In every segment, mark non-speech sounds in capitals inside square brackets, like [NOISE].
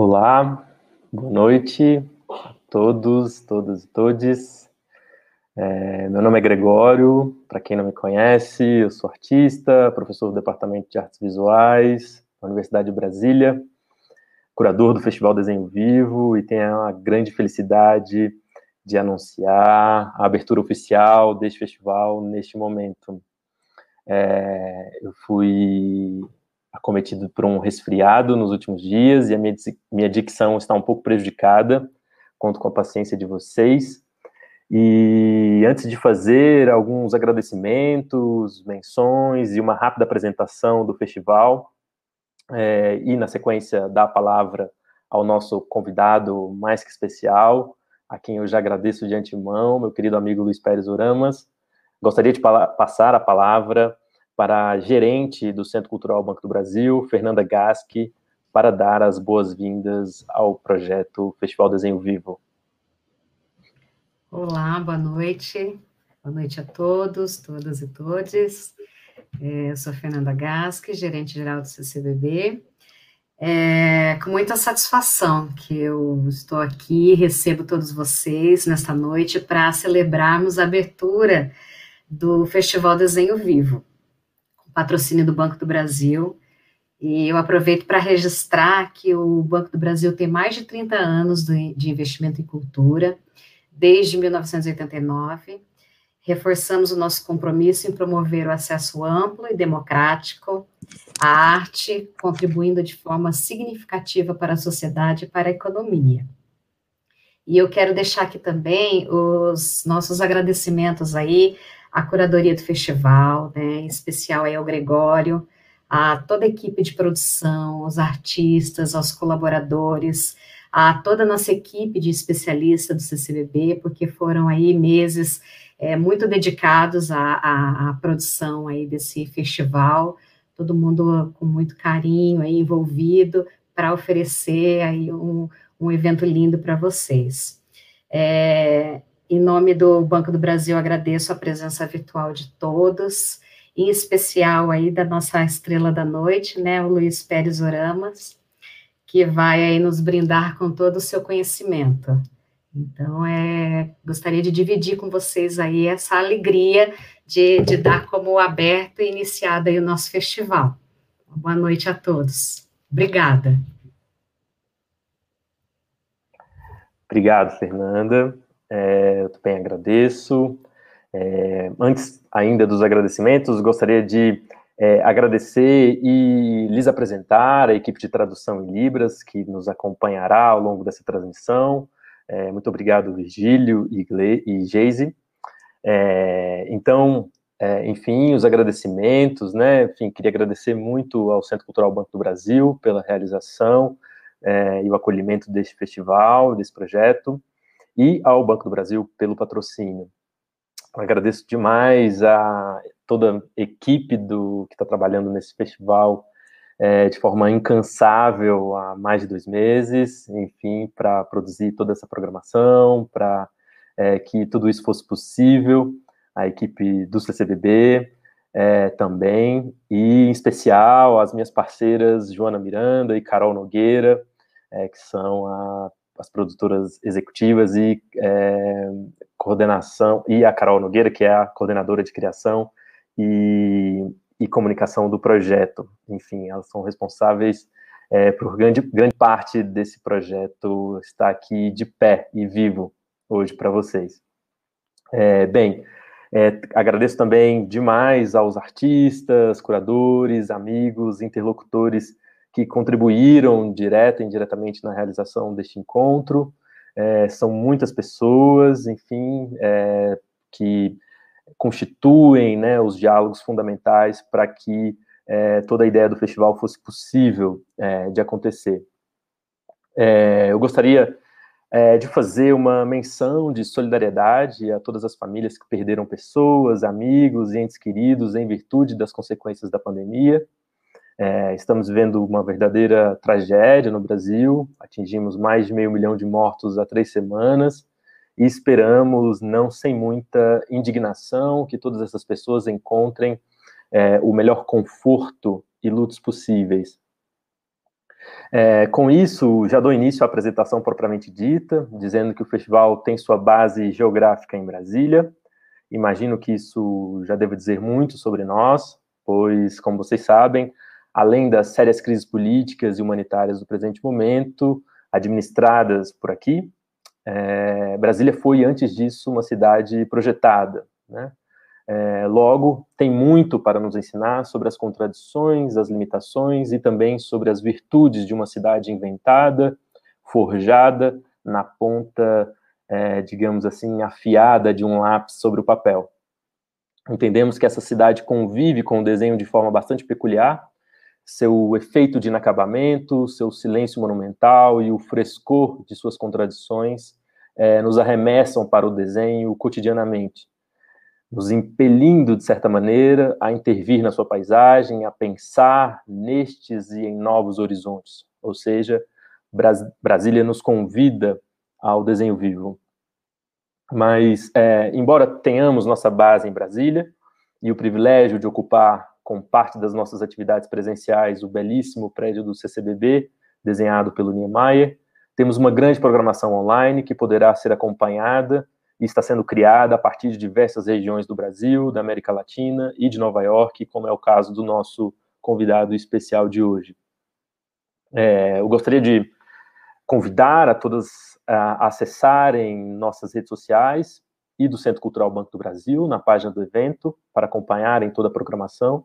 Olá, boa noite a todos, todas e todes. É, meu nome é Gregório, para quem não me conhece, eu sou artista, professor do Departamento de Artes Visuais da Universidade de Brasília, curador do Festival Desenho Vivo e tenho a grande felicidade de anunciar a abertura oficial deste festival neste momento. É, eu fui acometido por um resfriado nos últimos dias e a minha, minha dicção está um pouco prejudicada. Conto com a paciência de vocês. E antes de fazer alguns agradecimentos, menções e uma rápida apresentação do festival, é, e na sequência dar a palavra ao nosso convidado mais que especial, a quem eu já agradeço de antemão, meu querido amigo Luiz Pérez Oramas, gostaria de passar a palavra para a gerente do Centro Cultural Banco do Brasil, Fernanda Gasque, para dar as boas-vindas ao projeto Festival Desenho Vivo. Olá, boa noite. Boa noite a todos, todas e todes. É, eu sou Fernanda Gasque, gerente geral do CCBB. É com muita satisfação que eu estou aqui, recebo todos vocês nesta noite para celebrarmos a abertura do Festival Desenho Vivo patrocínio do Banco do Brasil. E eu aproveito para registrar que o Banco do Brasil tem mais de 30 anos de investimento em cultura, desde 1989. Reforçamos o nosso compromisso em promover o acesso amplo e democrático à arte, contribuindo de forma significativa para a sociedade e para a economia. E eu quero deixar aqui também os nossos agradecimentos aí a curadoria do festival, né, em especial aí ao Gregório, a toda a equipe de produção, os artistas, aos colaboradores, a toda a nossa equipe de especialistas do CCBB, porque foram aí meses é, muito dedicados à, à, à, produção aí desse festival, todo mundo com muito carinho aí envolvido para oferecer aí um, um evento lindo para vocês. É, em nome do Banco do Brasil, agradeço a presença virtual de todos, em especial aí da nossa estrela da noite, né, o Luiz Pérez Oramas, que vai aí nos brindar com todo o seu conhecimento. Então, é, gostaria de dividir com vocês aí essa alegria de, de dar como aberto e iniciado aí o nosso festival. Boa noite a todos. Obrigada. Obrigado, Fernanda. É, eu também agradeço. É, antes ainda dos agradecimentos, gostaria de é, agradecer e lhes apresentar a equipe de tradução em Libras que nos acompanhará ao longo dessa transmissão. É, muito obrigado, Virgílio e, Gle Geise. É, então, é, enfim, os agradecimentos, né? Enfim, queria agradecer muito ao Centro Cultural Banco do Brasil pela realização e o acolhimento deste festival, desse projeto e ao Banco do Brasil pelo patrocínio. Agradeço demais a toda a equipe do que está trabalhando nesse festival é, de forma incansável há mais de dois meses, enfim, para produzir toda essa programação, para é, que tudo isso fosse possível, a equipe do CCBB é, também, e em especial as minhas parceiras Joana Miranda e Carol Nogueira, que são a as produtoras executivas e é, coordenação, e a Carol Nogueira, que é a coordenadora de criação e, e comunicação do projeto. Enfim, elas são responsáveis é, por grande, grande parte desse projeto estar aqui de pé e vivo hoje para vocês. É, bem, é, agradeço também demais aos artistas, curadores, amigos, interlocutores que contribuíram direta e indiretamente na realização deste encontro. É, são muitas pessoas, enfim, é, que constituem né, os diálogos fundamentais para que é, toda a ideia do festival fosse possível é, de acontecer. É, eu gostaria é, de fazer uma menção de solidariedade a todas as famílias que perderam pessoas, amigos e entes queridos em virtude das consequências da pandemia. É, estamos vivendo uma verdadeira tragédia no Brasil, atingimos mais de meio milhão de mortos há três semanas, e esperamos, não sem muita indignação, que todas essas pessoas encontrem é, o melhor conforto e lutos possíveis. É, com isso, já dou início à apresentação propriamente dita, dizendo que o festival tem sua base geográfica em Brasília. Imagino que isso já deve dizer muito sobre nós, pois, como vocês sabem, além das sérias crises políticas e humanitárias do presente momento, administradas por aqui, é, Brasília foi, antes disso, uma cidade projetada, né? É, logo, tem muito para nos ensinar sobre as contradições, as limitações e também sobre as virtudes de uma cidade inventada, forjada na ponta, é, digamos assim, afiada de um lápis sobre o papel. Entendemos que essa cidade convive com o desenho de forma bastante peculiar, seu efeito de inacabamento, seu silêncio monumental e o frescor de suas contradições é, nos arremessam para o desenho cotidianamente nos impelindo, de certa maneira, a intervir na sua paisagem, a pensar nestes e em novos horizontes. Ou seja, Bras Brasília nos convida ao desenho vivo. Mas, é, embora tenhamos nossa base em Brasília e o privilégio de ocupar com parte das nossas atividades presenciais o belíssimo prédio do CCBB, desenhado pelo Niemeyer, temos uma grande programação online que poderá ser acompanhada e está sendo criada a partir de diversas regiões do Brasil, da América Latina e de Nova York, como é o caso do nosso convidado especial de hoje. É, eu gostaria de convidar a todas a acessarem nossas redes sociais e do Centro Cultural Banco do Brasil, na página do evento, para acompanharem toda a programação.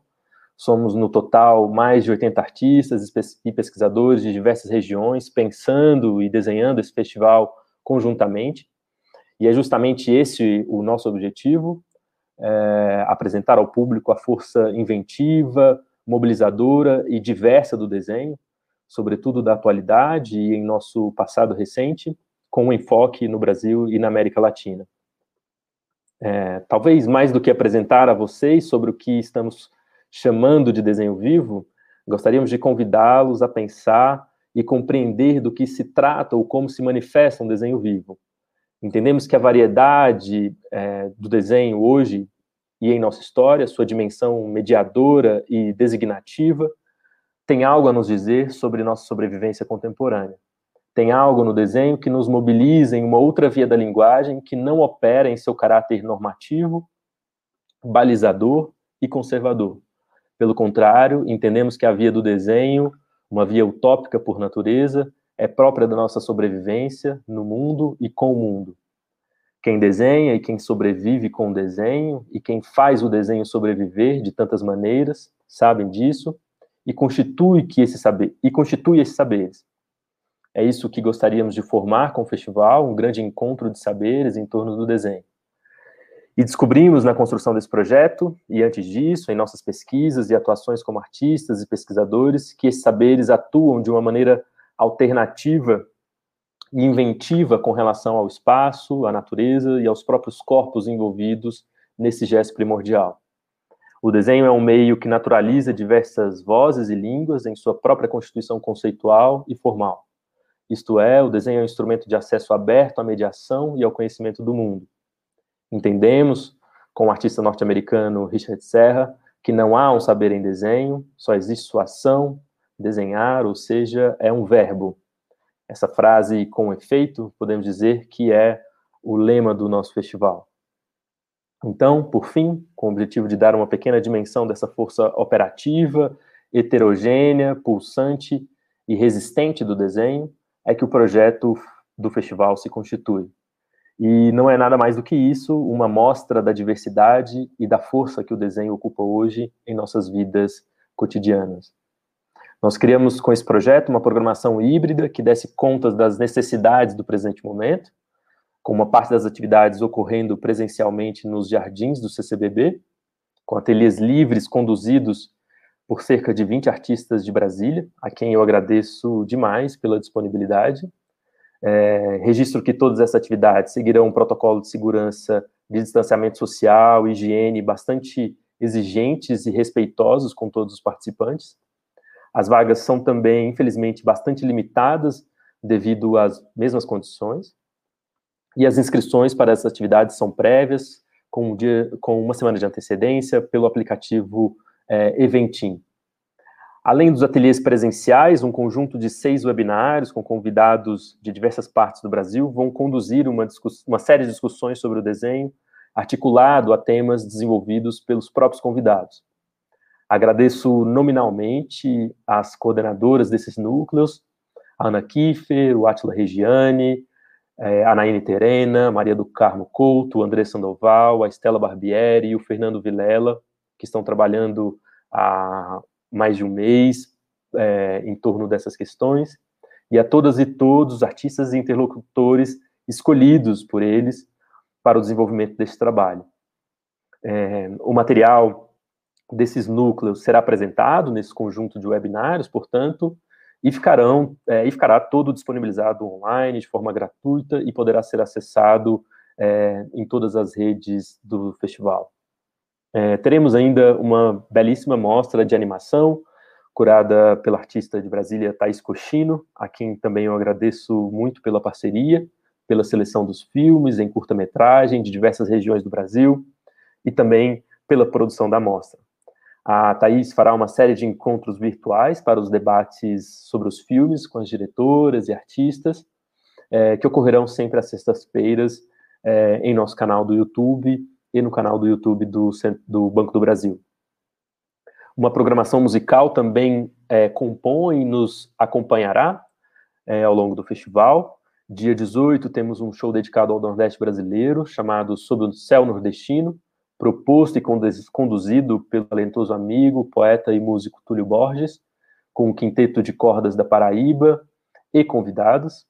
Somos, no total, mais de 80 artistas e pesquisadores de diversas regiões, pensando e desenhando esse festival conjuntamente. E é justamente esse o nosso objetivo, é, apresentar ao público a força inventiva, mobilizadora e diversa do desenho, sobretudo da atualidade e em nosso passado recente, com um enfoque no Brasil e na América Latina. É, talvez mais do que apresentar a vocês sobre o que estamos chamando de desenho vivo, gostaríamos de convidá-los a pensar e compreender do que se trata ou como se manifesta um desenho vivo. Entendemos que a variedade é, do desenho hoje e em nossa história, sua dimensão mediadora e designativa, tem algo a nos dizer sobre nossa sobrevivência contemporânea. Tem algo no desenho que nos mobiliza em uma outra via da linguagem que não opera em seu caráter normativo, balizador e conservador. Pelo contrário, entendemos que a via do desenho, uma via utópica por natureza, é própria da nossa sobrevivência no mundo e com o mundo. Quem desenha e quem sobrevive com o desenho, e quem faz o desenho sobreviver de tantas maneiras, sabem disso, e constitui, que esse saber, e constitui esses saberes. É isso que gostaríamos de formar com o festival, um grande encontro de saberes em torno do desenho. E descobrimos na construção desse projeto, e antes disso, em nossas pesquisas e atuações como artistas e pesquisadores, que esses saberes atuam de uma maneira alternativa e inventiva com relação ao espaço, à natureza e aos próprios corpos envolvidos nesse gesto primordial. O desenho é um meio que naturaliza diversas vozes e línguas em sua própria constituição conceitual e formal. Isto é, o desenho é um instrumento de acesso aberto à mediação e ao conhecimento do mundo. Entendemos, com o artista norte-americano Richard Serra, que não há um saber em desenho, só existe sua ação, desenhar, ou seja, é um verbo. Essa frase com efeito, podemos dizer que é o lema do nosso festival. Então, por fim, com o objetivo de dar uma pequena dimensão dessa força operativa, heterogênea, pulsante e resistente do desenho, é que o projeto do festival se constitui. E não é nada mais do que isso, uma mostra da diversidade e da força que o desenho ocupa hoje em nossas vidas cotidianas. Nós criamos com esse projeto uma programação híbrida que desse conta das necessidades do presente momento, com uma parte das atividades ocorrendo presencialmente nos jardins do CCBB, com ateliês livres conduzidos por cerca de 20 artistas de Brasília, a quem eu agradeço demais pela disponibilidade. É, registro que todas essas atividades seguirão um protocolo de segurança de distanciamento social, higiene bastante exigentes e respeitosos com todos os participantes. As vagas são também, infelizmente, bastante limitadas devido às mesmas condições. E as inscrições para essas atividades são prévias, com, um dia, com uma semana de antecedência, pelo aplicativo é, Eventim. Além dos ateliês presenciais, um conjunto de seis webinários com convidados de diversas partes do Brasil vão conduzir uma, uma série de discussões sobre o desenho, articulado a temas desenvolvidos pelos próprios convidados. Agradeço nominalmente as coordenadoras desses núcleos, a Ana Kiefer, o Atila Regiane, é, a Terena, Maria do Carmo Couto, o André Sandoval, a Estela Barbieri e o Fernando Vilela, que estão trabalhando há mais de um mês é, em torno dessas questões, e a todas e todos os artistas e interlocutores escolhidos por eles para o desenvolvimento desse trabalho. É, o material desses núcleos será apresentado nesse conjunto de webinários, portanto, e ficarão é, e ficará todo disponibilizado online de forma gratuita e poderá ser acessado é, em todas as redes do festival. É, teremos ainda uma belíssima mostra de animação curada pela artista de Brasília Thais Cochino, a quem também eu agradeço muito pela parceria, pela seleção dos filmes em curta-metragem de diversas regiões do Brasil e também pela produção da mostra. A Thaís fará uma série de encontros virtuais para os debates sobre os filmes com as diretoras e artistas, é, que ocorrerão sempre às sextas-feiras é, em nosso canal do YouTube e no canal do YouTube do, do Banco do Brasil. Uma programação musical também é, compõe e nos acompanhará é, ao longo do festival. Dia 18 temos um show dedicado ao Nordeste brasileiro, chamado Sob o Céu Nordestino, proposto e conduzido pelo talentoso amigo, poeta e músico Túlio Borges, com o Quinteto de Cordas da Paraíba e convidados.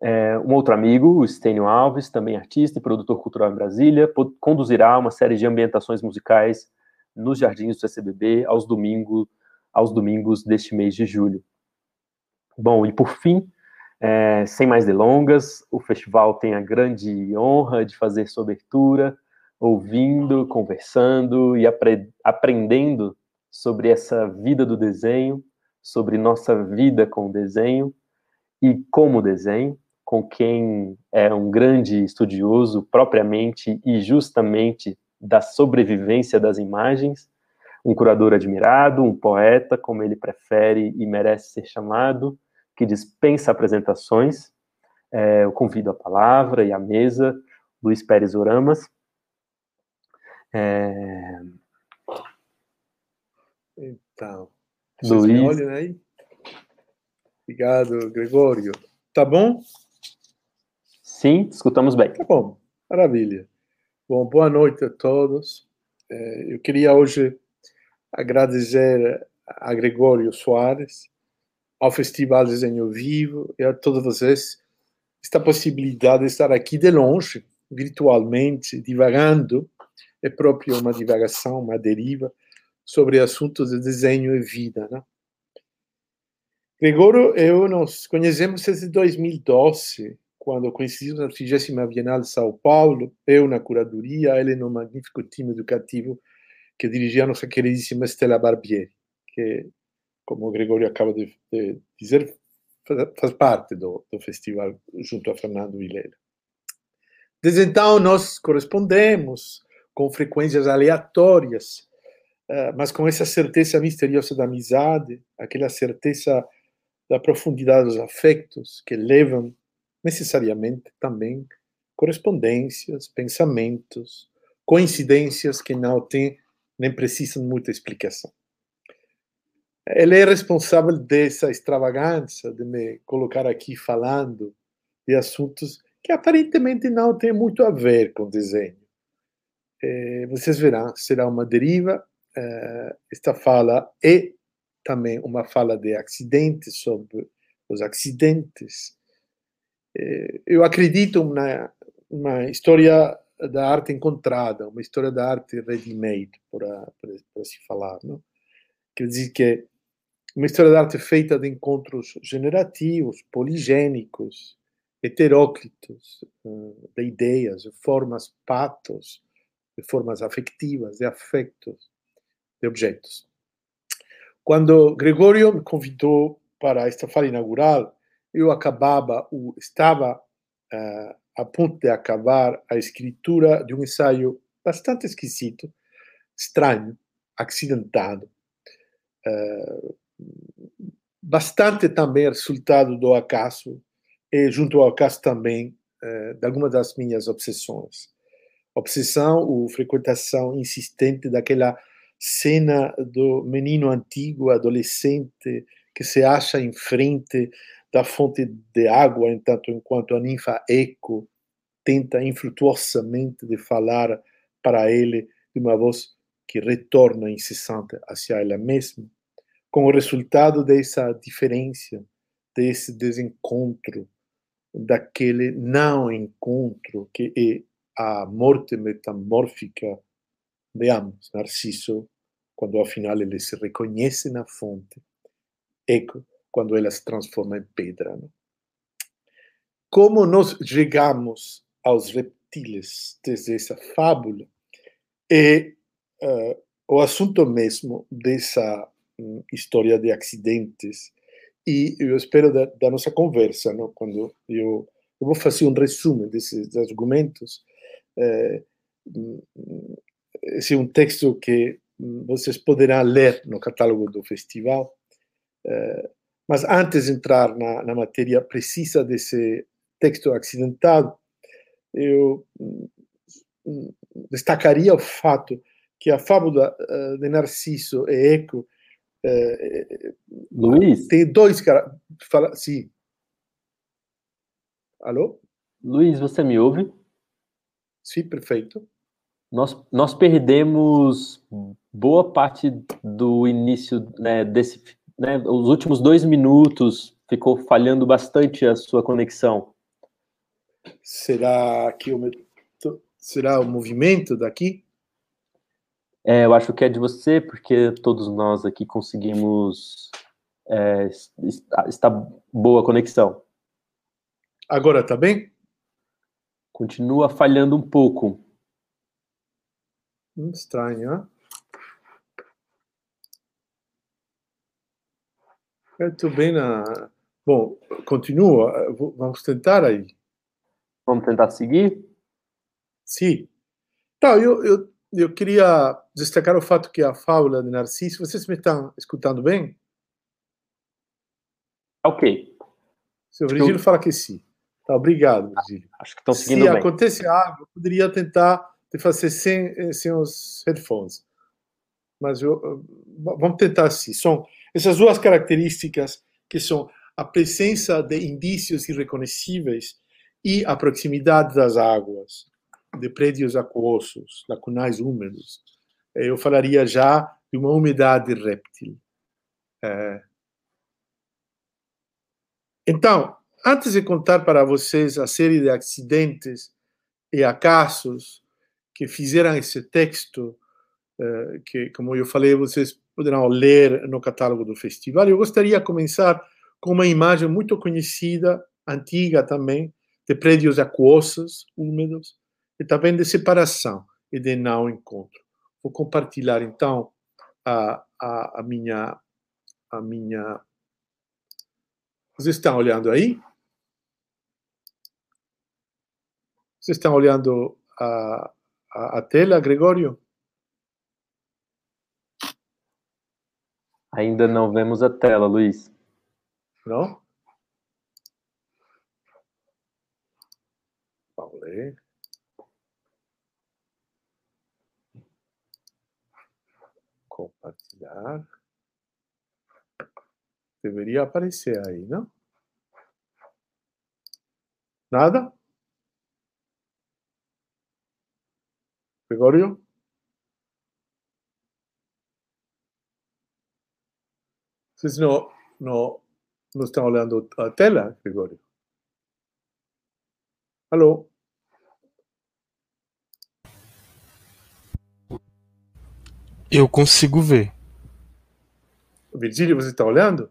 É, um outro amigo, o Stênio Alves, também artista e produtor cultural em Brasília, conduzirá uma série de ambientações musicais nos jardins do CCBB aos, domingo, aos domingos deste mês de julho. Bom, e por fim, é, sem mais delongas, o festival tem a grande honra de fazer sua abertura ouvindo, conversando e apre aprendendo sobre essa vida do desenho, sobre nossa vida com o desenho e como desenho, com quem é um grande estudioso propriamente e justamente da sobrevivência das imagens, um curador admirado, um poeta, como ele prefere e merece ser chamado, que dispensa apresentações. É, eu convido a palavra e a mesa, Luiz Pérez Oramas, é... Então, Luiz. me olham aí? Obrigado, Gregório. Tá bom? Sim, escutamos bem. Tá bom, maravilha. Bom, boa noite a todos. É, eu queria hoje agradecer a Gregório Soares, ao Festival Desenho Vivo e a todos vocês esta possibilidade de estar aqui de longe, virtualmente, divagando é próprio uma divagação, uma deriva sobre assuntos de desenho e vida. Né? Gregório eu nos conhecemos desde 2012, quando coincidimos na 30 Bienal de São Paulo, eu na curadoria, ele no magnífico time educativo que dirigia a nossa queridíssima Stella Barbieri, que, como o Gregório acaba de, de dizer, faz, faz parte do, do, festival junto a Fernando Vilela. Desde então, nós correspondemos, com frequências aleatórias, eh, mas com essa certeza misteriosa da amizade, aquela certeza da profundidade dos afetos que levam necessariamente também correspondências, pensamentos, coincidências que não têm nem precisam muita explicação. Ele é responsável dessa extravagância de me colocar aqui falando de assuntos que aparentemente não têm muito a ver com desenho eh, vocês verão, será uma deriva. Eh, esta fala é também uma fala de acidentes, sobre os acidentes. Eh, eu acredito na uma história da arte encontrada, uma história da arte ready-made, para, para, se falar. Não? Quer dizer que uma história da arte feita de encontros generativos, poligênicos, heteróclitos, de ideias, de formas, patos, de formas afectivas, de afetos, de objetos. Quando Gregório me convidou para esta fala inaugural, eu acabava, estava uh, a ponto de acabar a escritura de um ensaio bastante esquisito, estranho, acidentado, uh, bastante também resultado do acaso e junto ao acaso também eh, de algumas das minhas obsessões. Obsessão ou frequentação insistente daquela cena do menino antigo, adolescente, que se acha em frente da fonte de água, entanto, enquanto a ninfa Eco tenta infrutuosamente de falar para ele de uma voz que retorna incessante hacia ela mesma, com o resultado dessa diferença, desse desencontro, daquele não encontro que é a morte metamórfica de ambos, Narciso, quando afinal ele se reconhece na fonte, Eco, quando ela se transforma em pedra. Não? Como nós chegamos aos reptiles desde essa fábula é uh, o assunto mesmo dessa um, história de acidentes e eu espero da, da nossa conversa, não? quando eu, eu, vou fazer um resumo desses argumentos. É, esse é um texto que vocês poderão ler no catálogo do festival. É, mas antes de entrar na, na matéria precisa desse texto acidentado, eu destacaria o fato que a fábula de Narciso e Eco é, Luiz? Tem dois caras. Fala, sim. Alô? Luiz, você me ouve? Sim, perfeito. Nós, nós perdemos boa parte do início né, desse. Né, os últimos dois minutos ficou falhando bastante a sua conexão. Será que o, será o movimento daqui? É, eu acho que é de você, porque todos nós aqui conseguimos. É, está, está boa a conexão. Agora tá bem? Continua falhando um pouco. Hum, estranho, hein? Eu estou bem na. Bom, continua. Vamos tentar aí. Vamos tentar seguir? Sim. Então, eu, eu eu queria destacar o fato que a fábula de Narciso, vocês me estão escutando bem? Ok. Seu Virgílio fala que sim. Tá, obrigado, Virgílio. Acho que estão seguindo Se bem. acontece algo, eu poderia tentar de fazer sem, eh, sem os headphones. Mas eu, vamos tentar assim. São essas duas características que são a presença de indícios irreconhecíveis e a proximidade das águas de prédios aquosos, lacunais úmidos. Eu falaria já de uma umidade réptil. É... Então, antes de contar para vocês a série de acidentes e acasos que fizeram esse texto, que, como eu falei, vocês poderão ler no catálogo do festival, eu gostaria de começar com uma imagem muito conhecida, antiga também, de prédios aquosos, úmidos, e também de separação e de não encontro. Vou compartilhar então a, a, a minha a minha vocês estão olhando aí? Vocês estão olhando a, a, a tela, Gregório? Ainda não vemos a tela, Luiz. Não? Ler. compartilhar. Deveria aparecer aí, não? Nada? Gregorio? Vocês não, não, não estão olhando a tela, Gregorio? Alô? Eu consigo ver. Virgílio, você está olhando?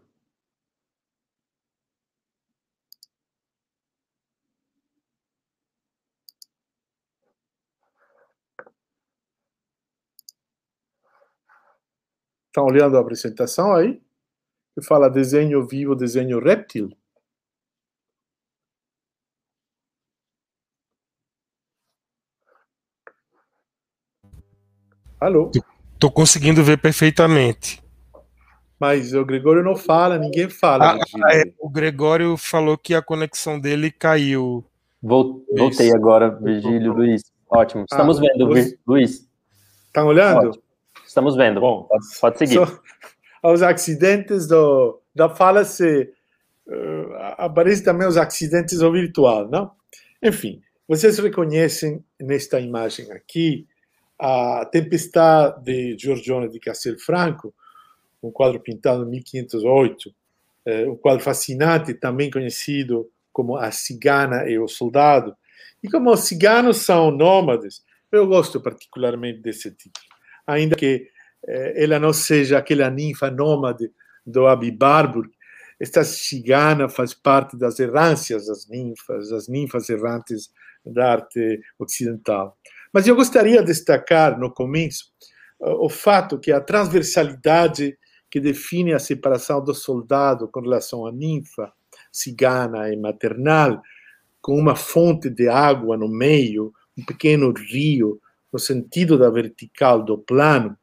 Estão olhando a apresentação aí? Que fala desenho vivo, desenho réptil. Alô? Estou conseguindo ver perfeitamente. Mas o Gregório não fala, ninguém fala. Ah, é, o Gregório falou que a conexão dele caiu. Voltei agora, Virgílio, Luiz. Ótimo. Estamos ah, vendo, você... Luiz. Estão olhando? Ótimo. Estamos vendo. Bom, pode, pode seguir. So, os acidentes do, da fala se uh, aparecem também os acidentes do virtual, não? Enfim, vocês reconhecem nesta imagem aqui a Tempestade de Giorgione de Castelfranco, um quadro pintado em 1508, um quadro fascinante, também conhecido como A Cigana e o Soldado. E como os ciganos são nômades, eu gosto particularmente desse título, ainda que eh, ela não seja aquela ninfa nômade do Abi Barbour, esta cigana faz parte das errâncias das ninfas, das ninfas errantes da arte ocidental. Mas eu gostaria de destacar no começo o fato que a transversalidade que define a separação do soldado com relação à ninfa, cigana e maternal, com uma fonte de água no meio, um pequeno rio, no sentido da vertical do plano,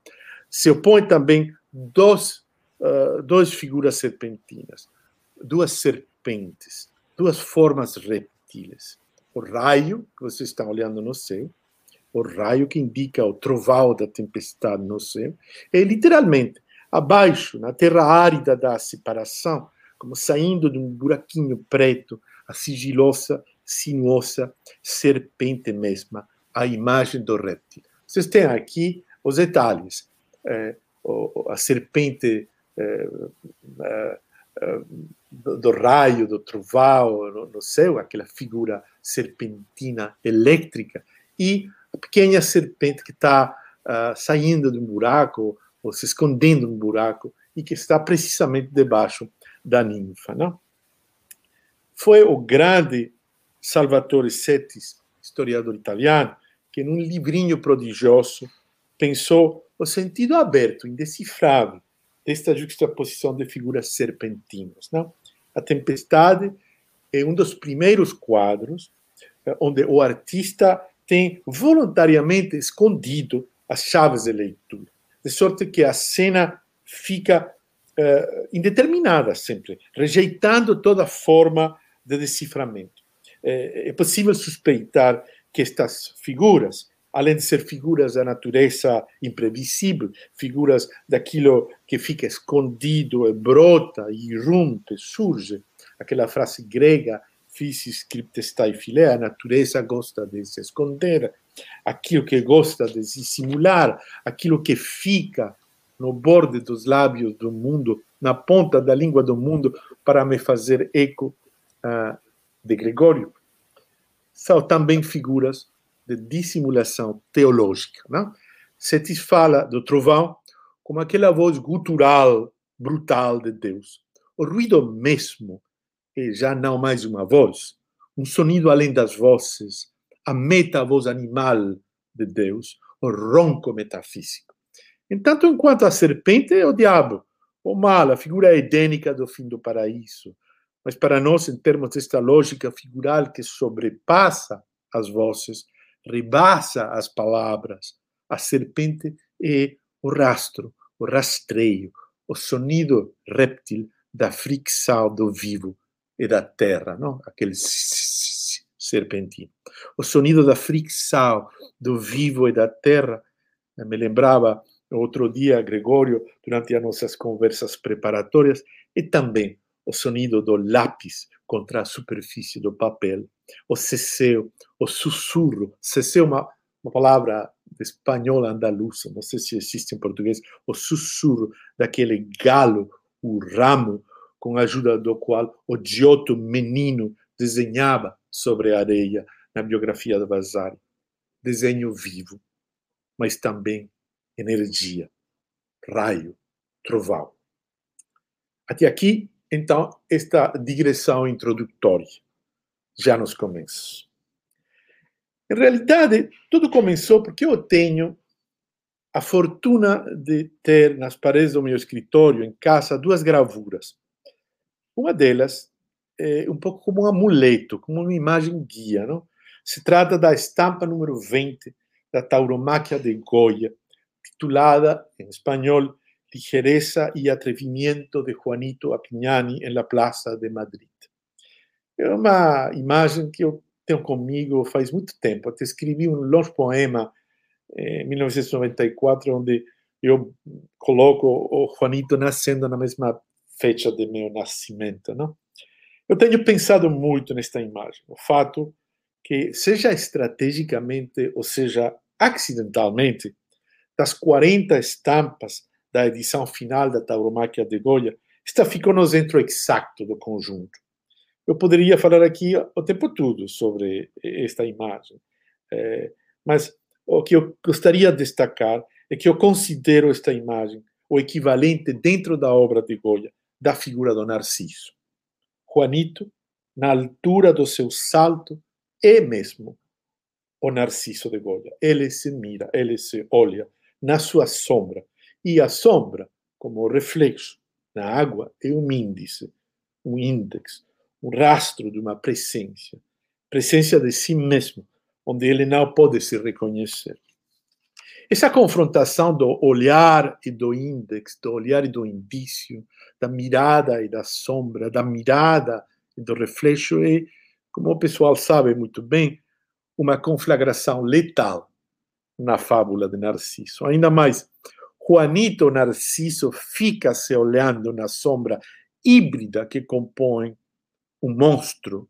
se opõe também dois, uh, duas figuras serpentinas, duas serpentes, duas formas reptiles. O raio, que vocês estão olhando no céu, o raio que indica o trovão da tempestade no céu, é literalmente abaixo, na terra árida da separação, como saindo de um buraquinho preto, a sigilosa, sinuosa serpente mesma, a imagem do réptil. Vocês têm aqui os detalhes. É, a serpente é, é, do, do, raio, do trovão no, no céu, aquela figura serpentina elétrica, e a pequena serpente que está uh, ah, saindo de um buraco ou se escondendo no buraco e que está precisamente debaixo da ninfa. Não? Foi o grande Salvatore Settis, historiador italiano, que num livrinho prodigioso pensou o sentido aberto, indecifrável, desta juxtaposição de figuras serpentinas. Não? A Tempestade é um dos primeiros quadros eh, onde o artista tem voluntariamente escondido as chaves de leitura de sorte que a cena fica uh, indeterminada sempre, rejeitando toda forma de deciframento. É, é possível suspeitar que estas figuras, além de ser figuras da natureza imprevisível, figuras daquilo que fica escondido e brota, irrompe, surge, aquela frase grega, physis cryptestai filé, a natureza gosta de se esconder, aquilo que gosta de simular, aquilo que fica no borde dos lábios do mundo, na ponta da língua do mundo, para me fazer eco uh, de Gregório. São também figuras de dissimulação teológica. Não? Setis fala do trovão como aquela voz gutural, brutal de Deus. O ruído mesmo é já não mais uma voz, um sonido além das vozes, a meta-voz animal de Deus, o ronco metafísico. Entanto, enquanto a serpente é o diabo, o mal, a figura edênica do fim do paraíso. Mas para nós, em termos desta lógica figural que sobrepassa as vozes, rebassa as palavras, a serpente é o rastro, o rastreio, o sonido réptil da fricção do vivo e da terra, não? aquele serpentino. O sonido da fricção do vivo e da terra me lembrava outro dia, Gregório, durante as nossas conversas preparatórias, e também o sonido do lápis contra a superfície do papel, o cesseu, o sussurro. Cesseu é uma, uma palavra espanhola andaluza, não sei se existe em português, o sussurro daquele galo, o ramo, com a ajuda do qual o Giotto menino desenhava sobre a areia na biografia de Vasari. Desenho vivo, mas também energia, raio, trovão. Até aqui, então, esta digressão introdutória, já nos começos. Em realidade, tudo começou porque eu tenho a fortuna de ter nas paredes do meu escritório, em casa, duas gravuras. Uma delas é um pouco como um amuleto, como uma imagem guia. Não? Se trata da estampa número 20 da tauromáquia de Goya, titulada em espanhol ligereza y atrevimiento de Juanito Apignani en la Plaza de Madrid. É uma imagem que eu tenho comigo faz muito tempo. Até escrevi um longo poema em 1994, onde eu coloco o Juanito nascendo na mesma fecha de meu nascimento, não? Eu tenho pensado muito nesta imagem. O fato que, seja estrategicamente ou seja acidentalmente, das 40 estampas da edição final da Tauromáquia de Goya, esta ficou no centro exato do conjunto. Eu poderia falar aqui o tempo todo sobre esta imagem, é, mas o que eu gostaria de destacar é que eu considero esta imagem o equivalente dentro da obra de Goya da figura do Narciso. Juanito, na altura do seu salto, é mesmo o Narciso de Goya. Ele se mira, ele se olha na sua sombra. E a sombra, como reflexo na água, é um índice, um índice, um rastro de uma presença, presença de si mesmo, onde ele não pode se reconhecer. Essa confrontação do olhar e do índice, do olhar e do indício, da mirada e da sombra, da mirada e do reflexo é, como o pessoal sabe muito bem, uma conflagração letal na fábula de Narciso. Ainda mais, Juanito Narciso fica se olhando na sombra híbrida que compõe um monstro,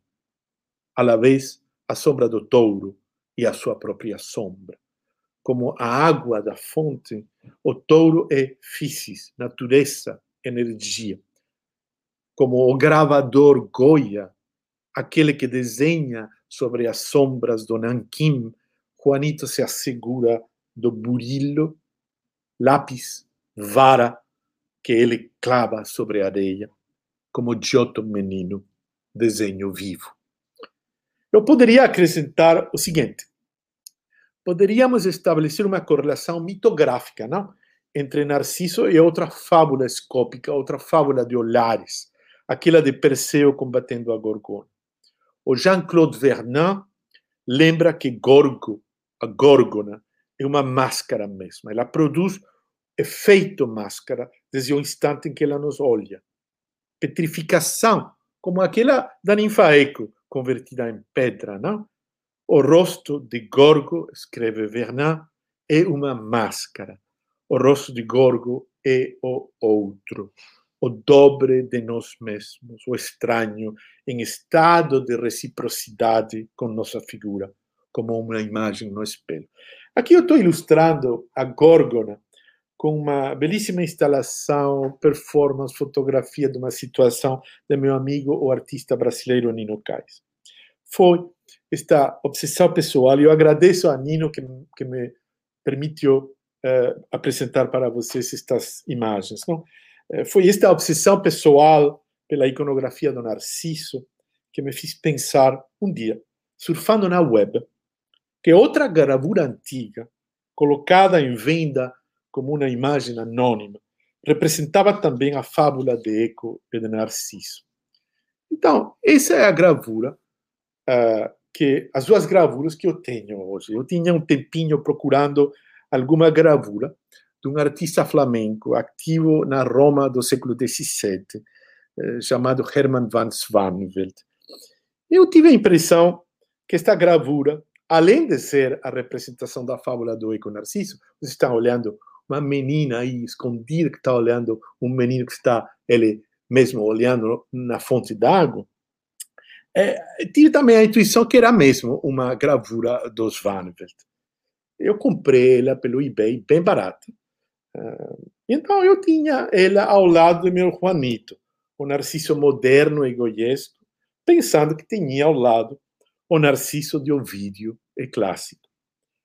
à la vez a sombra do touro e a sua própria sombra. Como a água da fonte, o touro é physis, natureza, energia. Como o gravador Goya, aquele que desenha sobre as sombras do Nanquim, Juanito se assegura do burilho, lápis, vara que ele clava sobre a areia, como Giotto menino, desenho vivo. Eu poderia acrescentar o seguinte: poderíamos estabelecer uma correlação mitográfica, não? Entre Narciso e outra fábula escópica, outra fábula de olhares, aquela de Perseu combatendo a Gorgona. O Jean-Claude Vernon lembra que Gorgo, a Górgona, é uma máscara mesmo. Ela produz efeito máscara desde o instante em que ela nos olha. Petrificação, como aquela da ninfa Eco, convertida em pedra, não? O rosto de Gorgo, escreve Vernon, é uma máscara. O rosto de Gorgo é o outro o dobre de nós mesmos, o estranho, em estado de reciprocidade com nossa figura, como uma imagem no espelho. Aqui eu estou ilustrando a Górgona com uma belíssima instalação, performance, fotografia de uma situação de meu amigo, o artista brasileiro Nino Cais. Foi esta obsessão pessoal, e eu agradeço a Nino que, que me permitiu uh, apresentar para vocês estas imagens. Não? Eh, foi esta obsessão pessoal pela iconografia do Narciso que me fez pensar um dia, surfando na web, que outra gravura antiga, colocada em venda como uma imagem anônima, representava também a fábula de Eco e de Narciso. Então, essa é a gravura, uh, que as duas gravuras que eu tenho hoje. Eu tinha um tempinho procurando alguma gravura de um artista flamenco ativo na Roma do século XVII, eh, chamado Hermann van Swanveld. Eu tive a impressão que esta gravura, além de ser a representação da fábula do Eco Narciso, você está olhando uma menina aí escondida que está olhando um menino que está ele mesmo olhando na fonte d'água. É, tive também a intuição que era mesmo uma gravura do Svanveld. Eu comprei ela pelo eBay bem barata então eu tinha ela ao lado do meu Juanito, o Narciso moderno e goiesco, pensando que tinha ao lado o Narciso de Ovídio e clássico.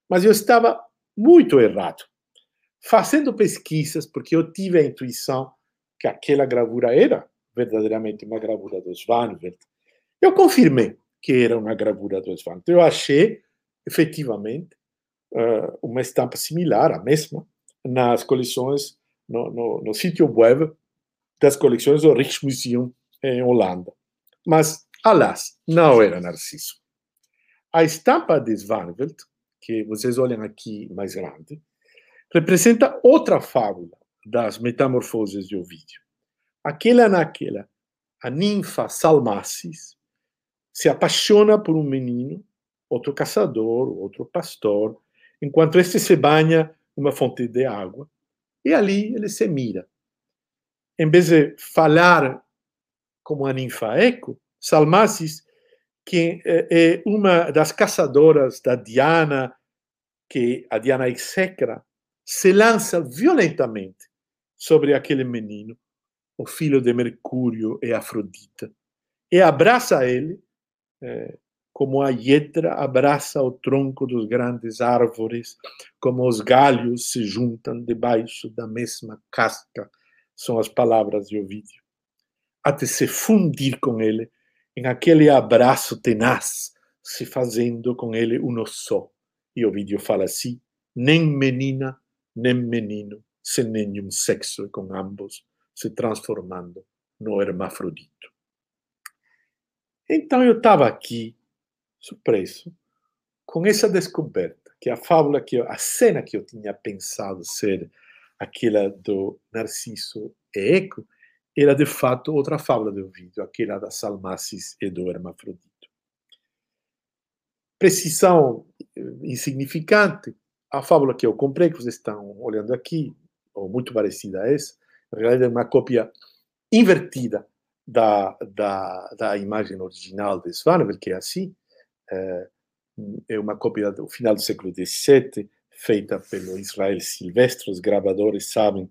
Mas eu estava muito errado. Fazendo pesquisas, porque eu tive a intuição que aquela gravura era verdadeiramente uma gravura do Svanveld, eu confirmei que era uma gravura do Svanveld. Eu achei, efetivamente, uma estampa similar, a mesma, nas coleções, no, no, no sítio web das coleções do Rijksmuseum em Holanda. Mas, alas, não era Narciso. A estampa de Svanveld, que vocês olham aqui mais grande, representa outra fábula, das Metamorfoses de Ovídio. Aquela naquela, a ninfa Salmacis se apaixona por um menino, outro caçador, outro pastor, enquanto este se banha numa fonte de água, e ali ele se mira. Em vez de falar como a ninfa Eco, Salmacis, que é uma das caçadoras da Diana, que a Diana execra, se lança violentamente sobre aquele menino, o filho de Mercúrio e Afrodita, e abraça ele, é, como a hiedra abraça o tronco dos grandes árvores, como os galhos se juntam debaixo da mesma casca, são as palavras de Ovídio, até se fundir com ele em aquele abraço tenaz, se fazendo com ele uno só. E Ovídio fala assim: nem menina nem menino, sem nenhum sexo, e com ambos se transformando no hermafrodito. Então eu estava aqui, surpreso, com essa descoberta, que a fábula, que eu, a cena que eu tinha pensado ser aquela do Narciso e Eco, era de fato outra fábula do vídeo, aquela da Salmacis e do hermafrodito. Precisão eh, insignificante, a fábula que eu comprei, que vocês estão olhando aqui, ou muito parecida a essa, na realidade é uma cópia invertida da, da, da imagem original de Svanberg, que é assim. É, é uma cópia do final do século XVII, feita pelo Israel Silvestre. Os gravadores sabem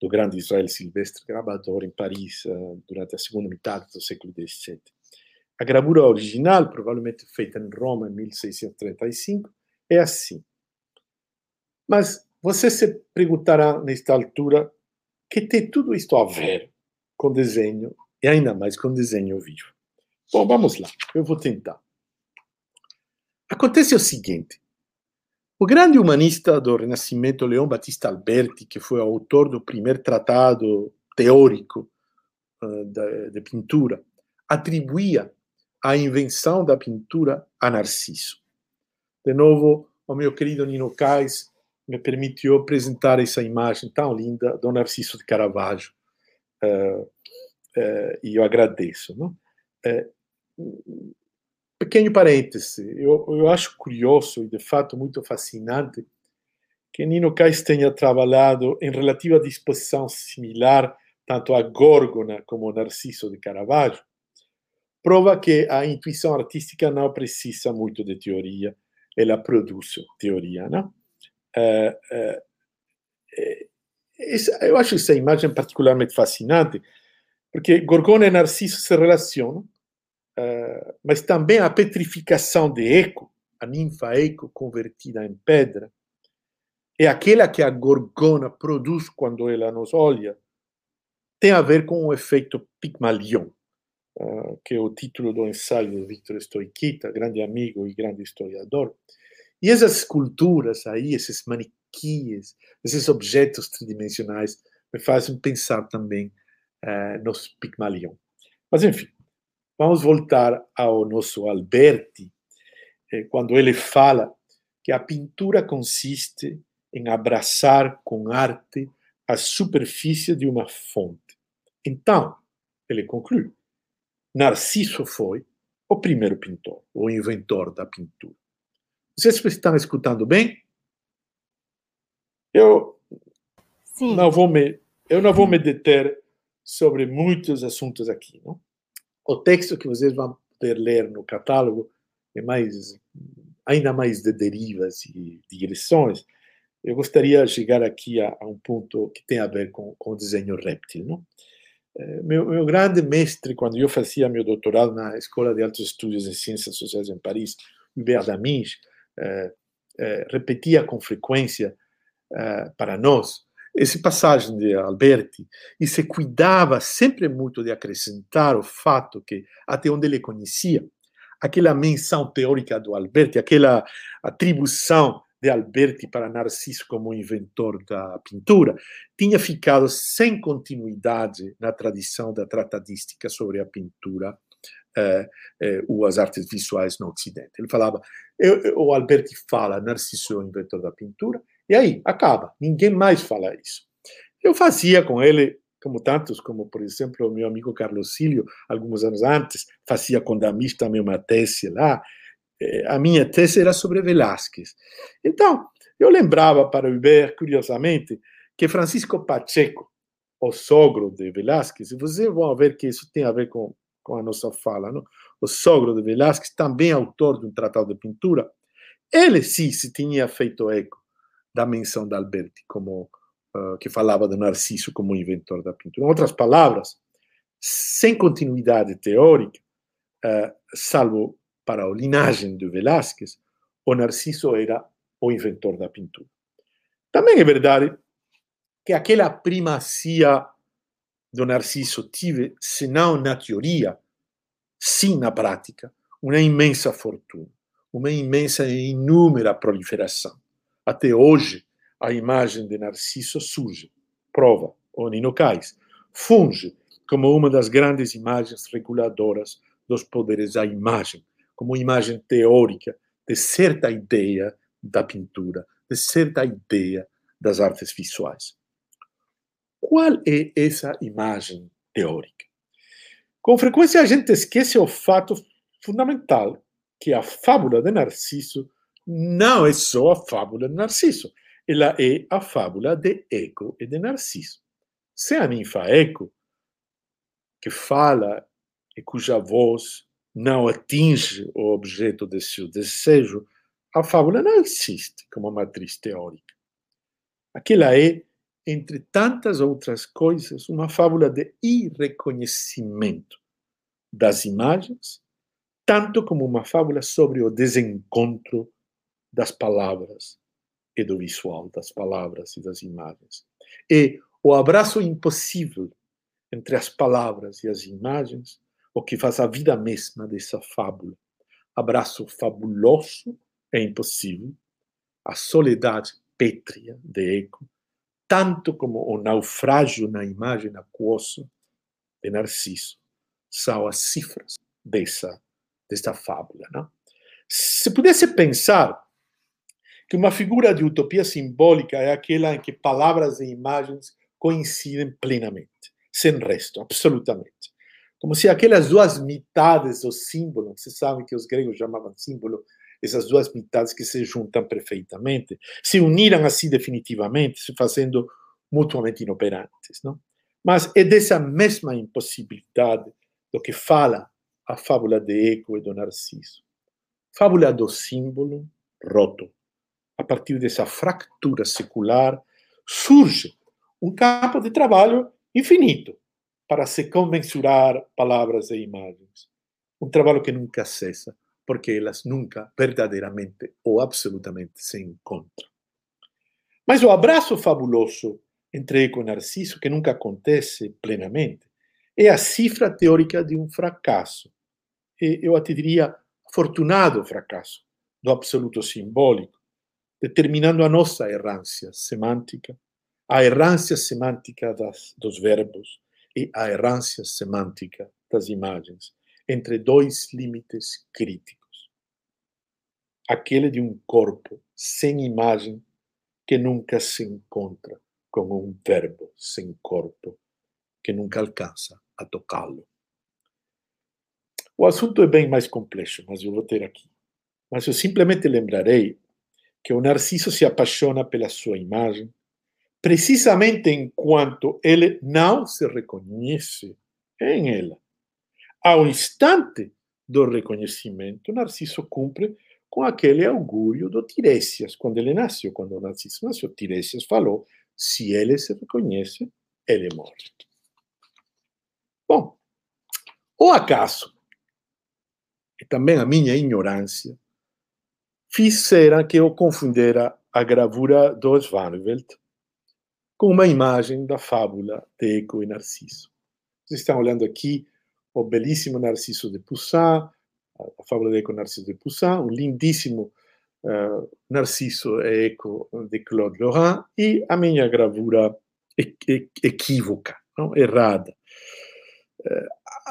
do grande Israel Silvestre, gravador em Paris uh, durante a segunda metade do século XVII. A gravura original, provavelmente feita em Roma em 1635, é assim. Mas você se perguntará nesta altura que tem tudo isto a ver com desenho e ainda mais com desenho vivo. Bom, vamos lá, eu vou tentar. Acontece o seguinte: o grande humanista do Renascimento, Leon Battista Alberti, que foi autor do primeiro tratado teórico uh, de, de pintura, atribuía a invenção da pintura a Narciso. De novo, o meu querido Nino Cais me permitiu apresentar essa imagem tão linda do Narciso de Caravaggio. Uh, uh, e eu agradeço. Não? Pequeno parêntese, eu, eu acho curioso e de fato muito fascinante que Nino Cais tenha trabalhado em relativa disposição similar tanto a Górgona como Narciso de Caravaggio, prova que a intuição artística não precisa muito de teoria, ela produz teoria, não? É, é, é, eu acho essa imagem particularmente fascinante, porque Gorgona e Narciso se relacionam, mas também a petrificação de Eco, a ninfa Eco convertida em pedra, é aquela que a Gorgona produz quando ela nos olha, tem a ver com o efeito Pygmalion, que é o título do ensaio de Victor Stoichita, grande amigo e grande historiador, e essas esculturas aí, esses manequins, esses objetos tridimensionais, me fazem pensar também uh, nos Pigmalion. Mas, enfim, vamos voltar ao nosso Alberti, eh, quando ele fala que a pintura consiste em abraçar com arte a superfície de uma fonte. Então, ele conclui: Narciso foi o primeiro pintor, o inventor da pintura. Vocês estão escutando bem? Eu Sim. não vou me eu não vou me deter sobre muitos assuntos aqui, não? O texto que vocês vão poder ler no catálogo é mais ainda mais de derivas e digressões. Eu gostaria de chegar aqui a, a um ponto que tem a ver com, com o desenho réptil, não? É, meu, meu, grande mestre, quando eu fazia meu doutorado na Escola de Altos Estudos em Ciências Sociais em Paris, Hubert Daminge, é, é, repetia com frequência para nós essa passagem de Alberti e se cuidava sempre muito de acrescentar o fato que, até onde ele conhecia, aquela menção teórica do Alberti, aquela atribuição de Alberti para Narciso como inventor da pintura, tinha ficado sem continuidade na tradição da tratadística sobre a pintura eh, eh, ou as artes visuais no Ocidente. Ele falava, eu, eu, o Alberti fala, Narciso é o inventor da pintura, e aí acaba, ninguém mais fala isso. eu fazia com ele, como tantos, como por exemplo o meu amigo Carlos Cílio, alguns anos antes, fazia com Damis também uma tese lá. Eh, a minha tese era sobre Velázquez. Então, eu lembrava para ver, curiosamente, que Francisco Pacheco, o sogro de Velázquez, e vocês vão ver que isso tem a ver com, com a nossa fala, não? o sogro de Velázquez, também autor de um tratado de pintura, ele sim se tinha feito eco da menção de Alberti, como, uh, que falava de Narciso como inventor da pintura. Em outras palavras, sem continuidade teórica, uh, salvo para a linhagem de Velázquez, o Narciso era o inventor da pintura. Também é verdade que aquela primacia do Narciso tive, se não na teoria, sim na prática, uma imensa fortuna, uma imensa e inúmera proliferação. Até hoje, a imagem de Narciso surge, prova, o Nino Cais, funge como uma das grandes imagens reguladoras dos poderes da imagem, como imagem teórica de certa ideia da pintura, de certa ideia das artes visuais. Qual é essa imagem teórica? Com frequência a gente esquece o fato fundamental que a fábula de Narciso não é só a fábula de Narciso, ela é a fábula de Eco e de Narciso. Se a ninfa Eco, que fala e cuja voz não atinge o objeto de seu desejo, a fábula não existe como matriz teórica. Aquela é, entre tantas outras coisas, uma fábula de irreconhecimento das imagens, tanto como uma fábula sobre o desencontro das palavras e do visual, das palavras e das imagens. E o abraço impossível entre as palavras e as imagens, o que faz a vida mesma dessa fábula. Abraço fabuloso é impossível, a soledade pétrea de Eco, tanto como o naufrágio na imagem aquosa de Narciso, são as cifras dessa, desta fábula. Não? Se pudesse pensar que uma figura de utopia simbólica é aquela em que palavras e imagens coincidem plenamente, sem resto, absolutamente. Como se aquelas duas metades do símbolo, vocês sabem que os gregos chamavam símbolo essas duas metades que se juntam perfeitamente, se uniram assim definitivamente, se fazendo mutuamente inoperantes. Não? Mas é dessa mesma impossibilidade do que fala a fábula de Eco e do Narciso. Fábula do símbolo roto. A partir dessa fractura secular, surge um campo de trabalho infinito para se comensurar palavras e imagens. Um trabalho que nunca cessa, porque elas nunca verdadeiramente ou absolutamente se encontram. Mas o abraço fabuloso entre Eco e Narciso, que nunca acontece plenamente, é a cifra teórica de um fracasso. E eu até diria afortunado fracasso do absoluto simbólico, determinando a nossa errância semântica, a errância semântica das, dos verbos e a errância semântica das imagens, entre dois limites críticos aquele de um corpo sem imagem que nunca se encontra com um verbo sem corpo que nunca alcança a tocá-lo. O assunto é bem mais complexo, mas eu vou ter aqui. Mas eu simplesmente lembrarei que o Narciso se apaixona pela sua imagem, precisamente enquanto ele não se reconhece em ela. Ao instante do reconhecimento, Narciso cumpre com aquele augúrio do Tiresias, quando ele nasceu, quando o Narciso nasceu, Tiresias falou, se ele se reconhece, ele morre. Bom, o acaso, e também a minha ignorância, fizeram que eu confundera a gravura do Svanevelt com uma imagem da fábula de Eco e Narciso. Vocês estão olhando aqui o belíssimo Narciso de Poussin, a fábula de Eco Narciso de Poussin, o lindíssimo uh, Narciso e Eco de Claude Lorrain e a minha gravura equívoca, não? errada. Uh,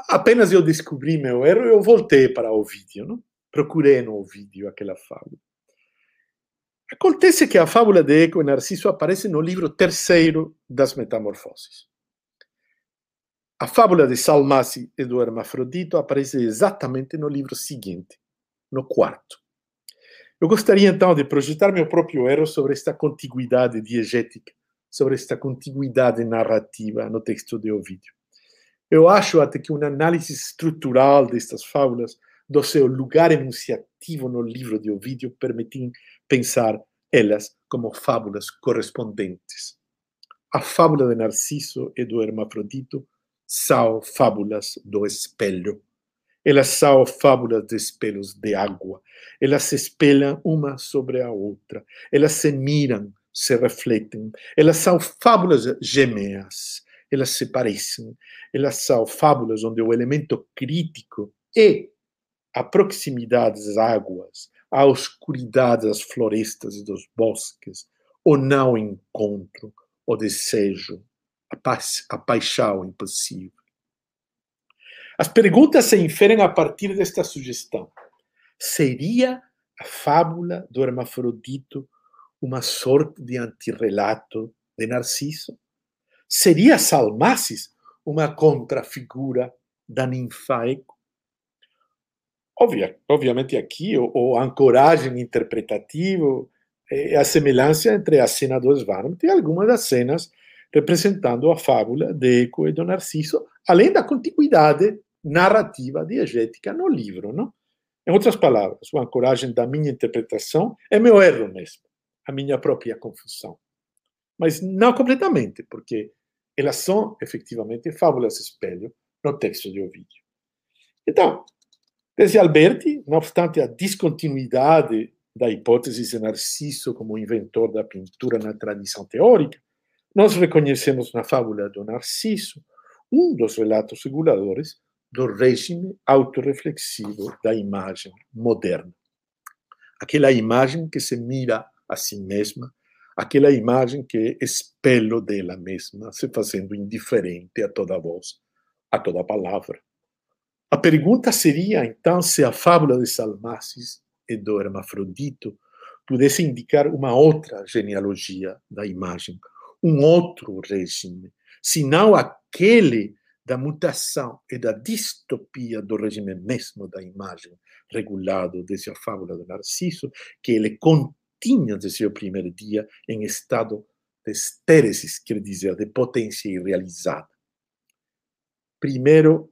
apenas eu descobri meu erro, eu voltei para o vídeo, não? Procurei no vídeo aquela fábula. Acontece que a fábula de Eco e Narciso aparece no livro terceiro das Metamorfoses. A fábula de Salmasi e do Hermafrodito aparece exatamente no livro seguinte, no quarto. Eu gostaria então de projetar meu próprio erro sobre esta contiguidade diegética, sobre esta contiguidade narrativa no texto de Ovídio. Eu acho até que uma análise estrutural destas fábulas do seu lugar enunciativo no livro de Ovídio permitem pensar elas como fábulas correspondentes. A fábula de Narciso e do Hermafrodito são fábulas do espelho. Elas são fábulas de espelhos de água. Elas se espelham uma sobre a outra. Elas se miram, se refletem. Elas são fábulas gêmeas. Elas se parecem. Elas são fábulas onde o elemento crítico é a proximidade das águas, a oscuridade das florestas e dos bosques, o não encontro, o desejo, a, pa a paixão impossível. As perguntas se inferem a partir desta sugestão. Seria a fábula do hermafrodito uma sorte de antirrelato de Narciso? Seria Salmacis uma contrafigura da ninfaico? Obvia, obviamente aqui o, o ancoragem interpretativo é a semelhança entre a cena do Svarmt e algumas das cenas representando a fábula de Eco e do Narciso, além da contiguidade narrativa diegética no livro. Não? Em outras palavras, a ancoragem da minha interpretação é meu erro mesmo, a minha própria confusão. Mas não completamente, porque elas são efetivamente fábulas espelho no texto de Ovídio. Então, Desde Alberti, não obstante a descontinuidade da hipótese de Narciso como inventor da pintura na tradição teórica, nós reconhecemos na fábula do Narciso um dos relatos reguladores do regime autorreflexivo da imagem moderna. Aquela imagem que se mira a si mesma, aquela imagem que é espelho dela mesma, se fazendo indiferente a toda voz, a toda palavra. A pergunta seria, então, se a fábula de Salmacis e do Hermafrodito pudesse indicar uma outra genealogia da imagem, um outro regime, se não aquele da mutação e da distopia do regime mesmo da imagem, regulado desde a fábula do Narciso, que ele continha desde o primeiro dia em estado de estéresis, quer dizer, de potência irrealizada. Primeiro,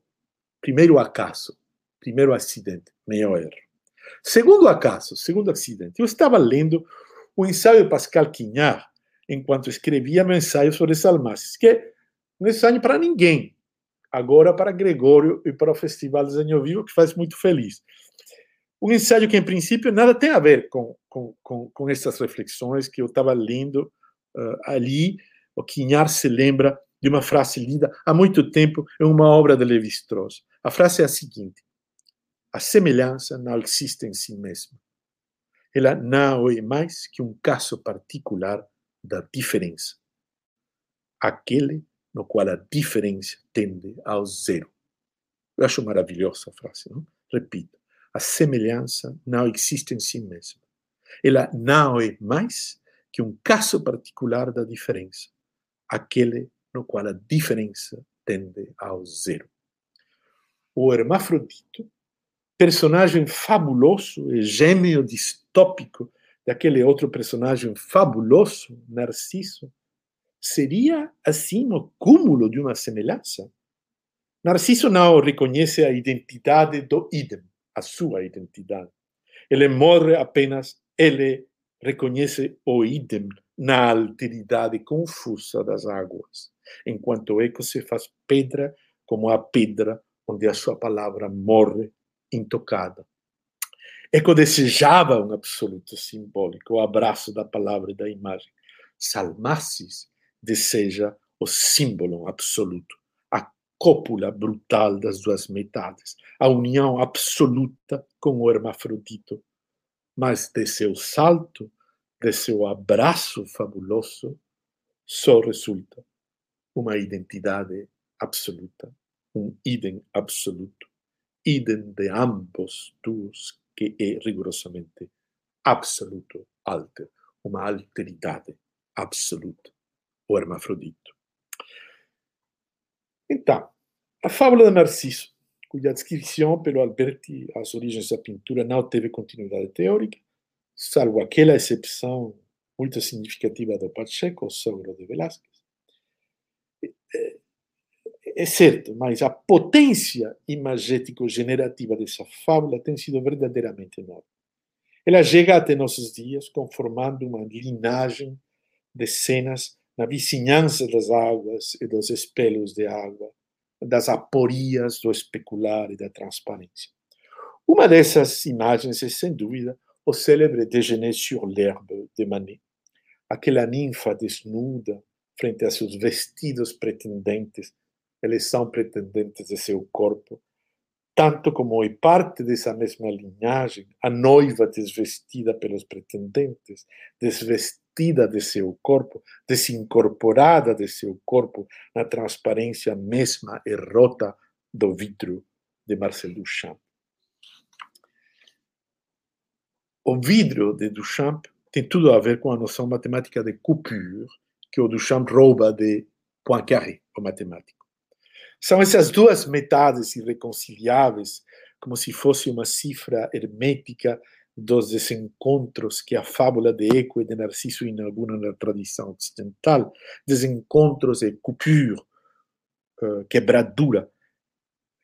primeiro acaso, primeiro acidente, meu erro. Segundo acaso, segundo acidente, eu estava lendo o ensaio de Pascal Quignard enquanto escrevia meu ensaio sobre Salmacis, que é um ensaio para ninguém, agora para Gregório e para o Festival de Desenho Vivo, que faz muito feliz. Um ensaio que, em princípio, nada tem a ver com, com, com, com essas reflexões que eu estava lendo uh, ali. O Quignard se lembra de uma frase lida há muito tempo em uma obra de Levi-Strauss. A frase é a seguinte: a semelhança não existe em si mesma. Ela não é mais que um caso particular da diferença. Aquele no qual a diferença tende ao zero. Eu acho maravilhosa a frase, não? Repito. A semelhança não existe em si mesma. Ela não é mais que um caso particular da diferença. Aquele no qual a diferença tende ao zero. O hermafrodito, personagem fabuloso e gêmeo distópico daquele outro personagem fabuloso, Narciso, seria assim o cúmulo de uma semelhança? Narciso não reconhece a identidade do idem, a sua identidade. Ele morre apenas, ele reconhece o idem na alteridade confusa das águas enquanto o eco se faz pedra como a pedra onde a sua palavra morre intocada. Eco desejava um absoluto simbólico, o abraço da palavra e da imagem. Salmacis deseja o símbolo absoluto, a cópula brutal das duas metades, a união absoluta com o hermafrodito. Mas de seu salto, de seu abraço fabuloso, só resulta uma identidade absoluta, um idem absoluto, idem de ambos duos que é rigorosamente absoluto alter, uma alteridade absoluta, o hermafrodito. Então, a fábula de Narciso, cuja descrição pelo Alberti às origens da pintura não teve continuidade teórica, salvo aquela exceção muito significativa do Pacheco, sogro de Velázquez. É, certo, mas a potência imagético-generativa dessa fábula tem sido verdadeiramente enorme. Ela chega até nossos dias conformando uma linhagem de cenas na vizinhança das águas e dos espelhos de água, das aporias do especular e da transparência. Uma dessas imagens é, sem dúvida, o célebre Déjeuner sur l'herbe de Manet, aquela ninfa desnuda frente a seus vestidos pretendentes, eles são pretendentes de seu corpo, tanto como é parte dessa mesma linhagem, a noiva desvestida pelos pretendentes, desvestida de seu corpo, desincorporada de seu corpo na transparência mesma e rota do vidro de Marcel Duchamp. O vidro de Duchamp tem tudo a ver com a noção matemática de coupure que o Duchamp rouba de Poincaré, o matemático. São essas duas metades irreconciliáveis, como se fosse uma cifra hermética dos desencontros que a fábula de Eco e de Narciso inaugura na tradição ocidental, desencontros e coupure, uh, quebradura,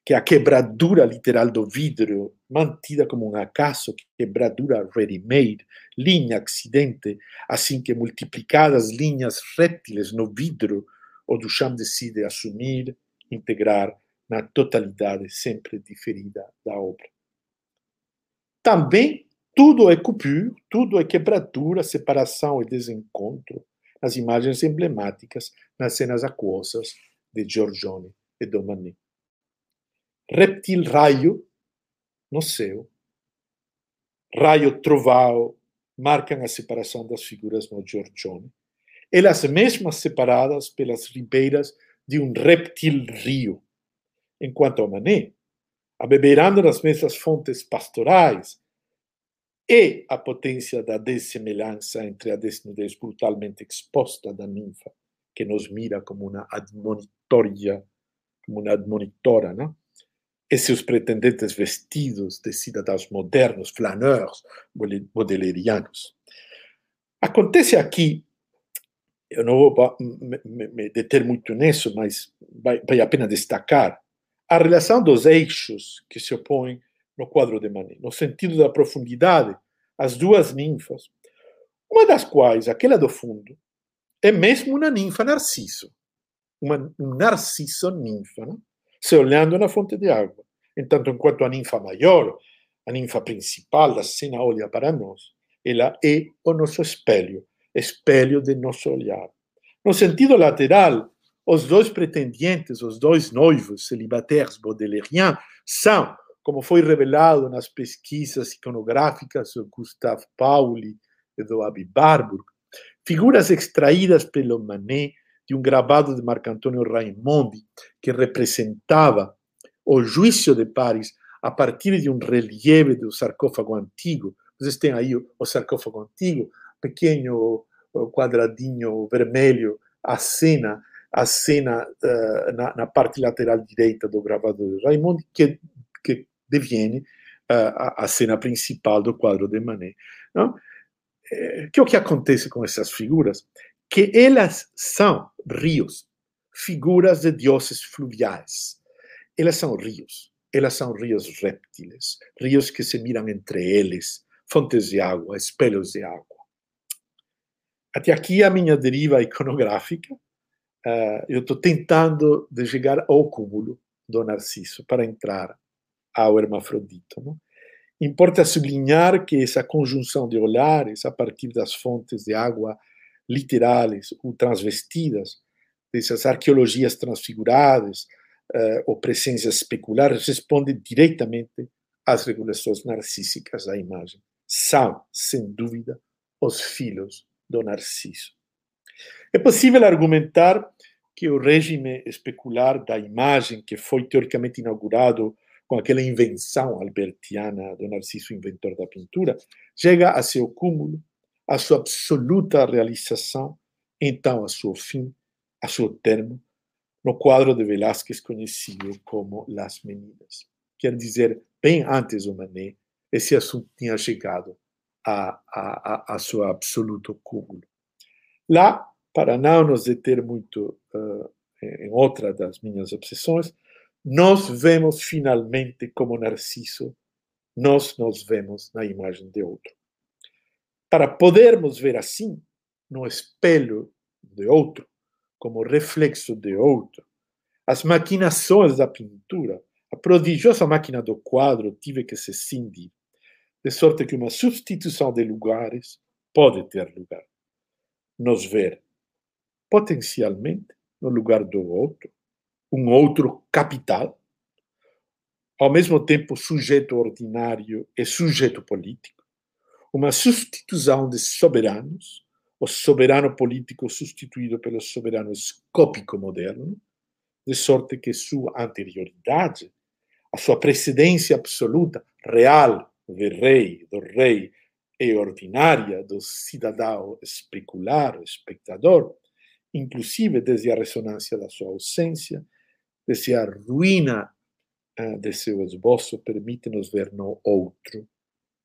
que é a quebradura literal do vidro, mantida como um acaso, quebradura ready-made, linha acidente, assim que multiplicadas linhas réptiles no vidro, o Duchamp decide assumir integrar na totalidade sempre diferida da obra. Também tudo é coupure, tudo é quebradura, separação e desencontro nas imagens emblemáticas, nas cenas aquosas de Giorgione e Domanet. Reptil raio no céu, raio trovao marcam a separação das figuras no Giorgione, elas mesmas separadas pelas ribeiras de um reptil rio, enquanto a Manet, abeberando nas mesmas fontes pastorais, e a potência da dessemelhança entre a desnudez brutalmente exposta da ninfa, que nos mira como uma admonitoria, como uma admonitora, não? e seus pretendentes vestidos de cidadãos modernos, flaneurs, modelerianos. Acontece aqui eu não vou me, deter muito nisso, mas vai a pena destacar a relação dos eixos que se opõem no quadro de Manet, no sentido da profundidade, as duas ninfas, uma das quais, aquela do fundo, é mesmo uma ninfa narciso, uma, um narciso ninfa, né? se olhando na fonte de água. Entanto, enquanto a ninfa maior, a ninfa principal da cena olha para nós, ela é o nosso espelho, espelho de nosso olhar. No sentido lateral, os dois pretendientes, os dois noivos celibatários baudelairiens, são, como foi revelado nas pesquisas iconográficas do Gustave Pauli e do Abi Barbour, figuras extraídas pelo Manet de um gravado de Marco-Antônio Raimondi, que representava o juízo de Paris a partir de um relieve do sarcófago antigo. Vocês têm aí o sarcófago antigo, pequeno quadradinho vermelho, a cena, a cena uh, na, na, parte lateral direita do gravador de Raymond, que, que deviene uh, a, a, cena principal do quadro de Manet. Não? É, que é o que acontece com essas figuras? Que elas são rios, figuras de deuses fluviais. Elas são rios, elas são rios réptiles, rios que se miram entre eles, fontes de água, espelhos de água. Até aqui a minha deriva iconográfica. Uh, eu estou tentando de chegar ao cúmulo do Narciso para entrar ao hermafrodito. Não? Importa sublinhar que essa conjunção de olhares a partir das fontes de água literais ou transvestidas, dessas arqueologias transfiguradas uh, ou presenças especulares, responde diretamente às regulações narcísicas da imagem. São, sem dúvida, os filhos do Narciso. É possível argumentar que o regime especular da imagem, que foi teoricamente inaugurado com aquela invenção albertiana do Narciso, inventor da pintura, chega a seu cúmulo a sua absoluta realização, então a seu fim, a seu termo, no quadro de Velázquez conhecido como Las Meninas. Quer dizer, bem antes do Manet, esse assunto tinha chegado a, a, a, seu absoluto cúmulo. Lá, para não nos deter muito uh, em outra das minhas obsessões, nós vemos finalmente como Narciso, nós nos vemos na imagem de outro. Para podermos ver assim, no espelho de outro, como reflexo de outro, as maquinações da pintura, a prodigiosa máquina do quadro tive que se cindir, de sorte que uma substituição de lugares pode ter lugar. Nos ver potencialmente no lugar do outro, um outro capital, ao mesmo tempo sujeito ordinário e sujeito político, uma substituição de soberanos, o soberano político substituído pelo soberano escópico moderno, de sorte que sua anterioridade, a sua precedência absoluta, real, do rei, do rei e ordinária do cidadão especular, espectador, inclusive desde a ressonância da sua ausência, desde a ruína uh, de seu esboço, permite-nos ver no outro,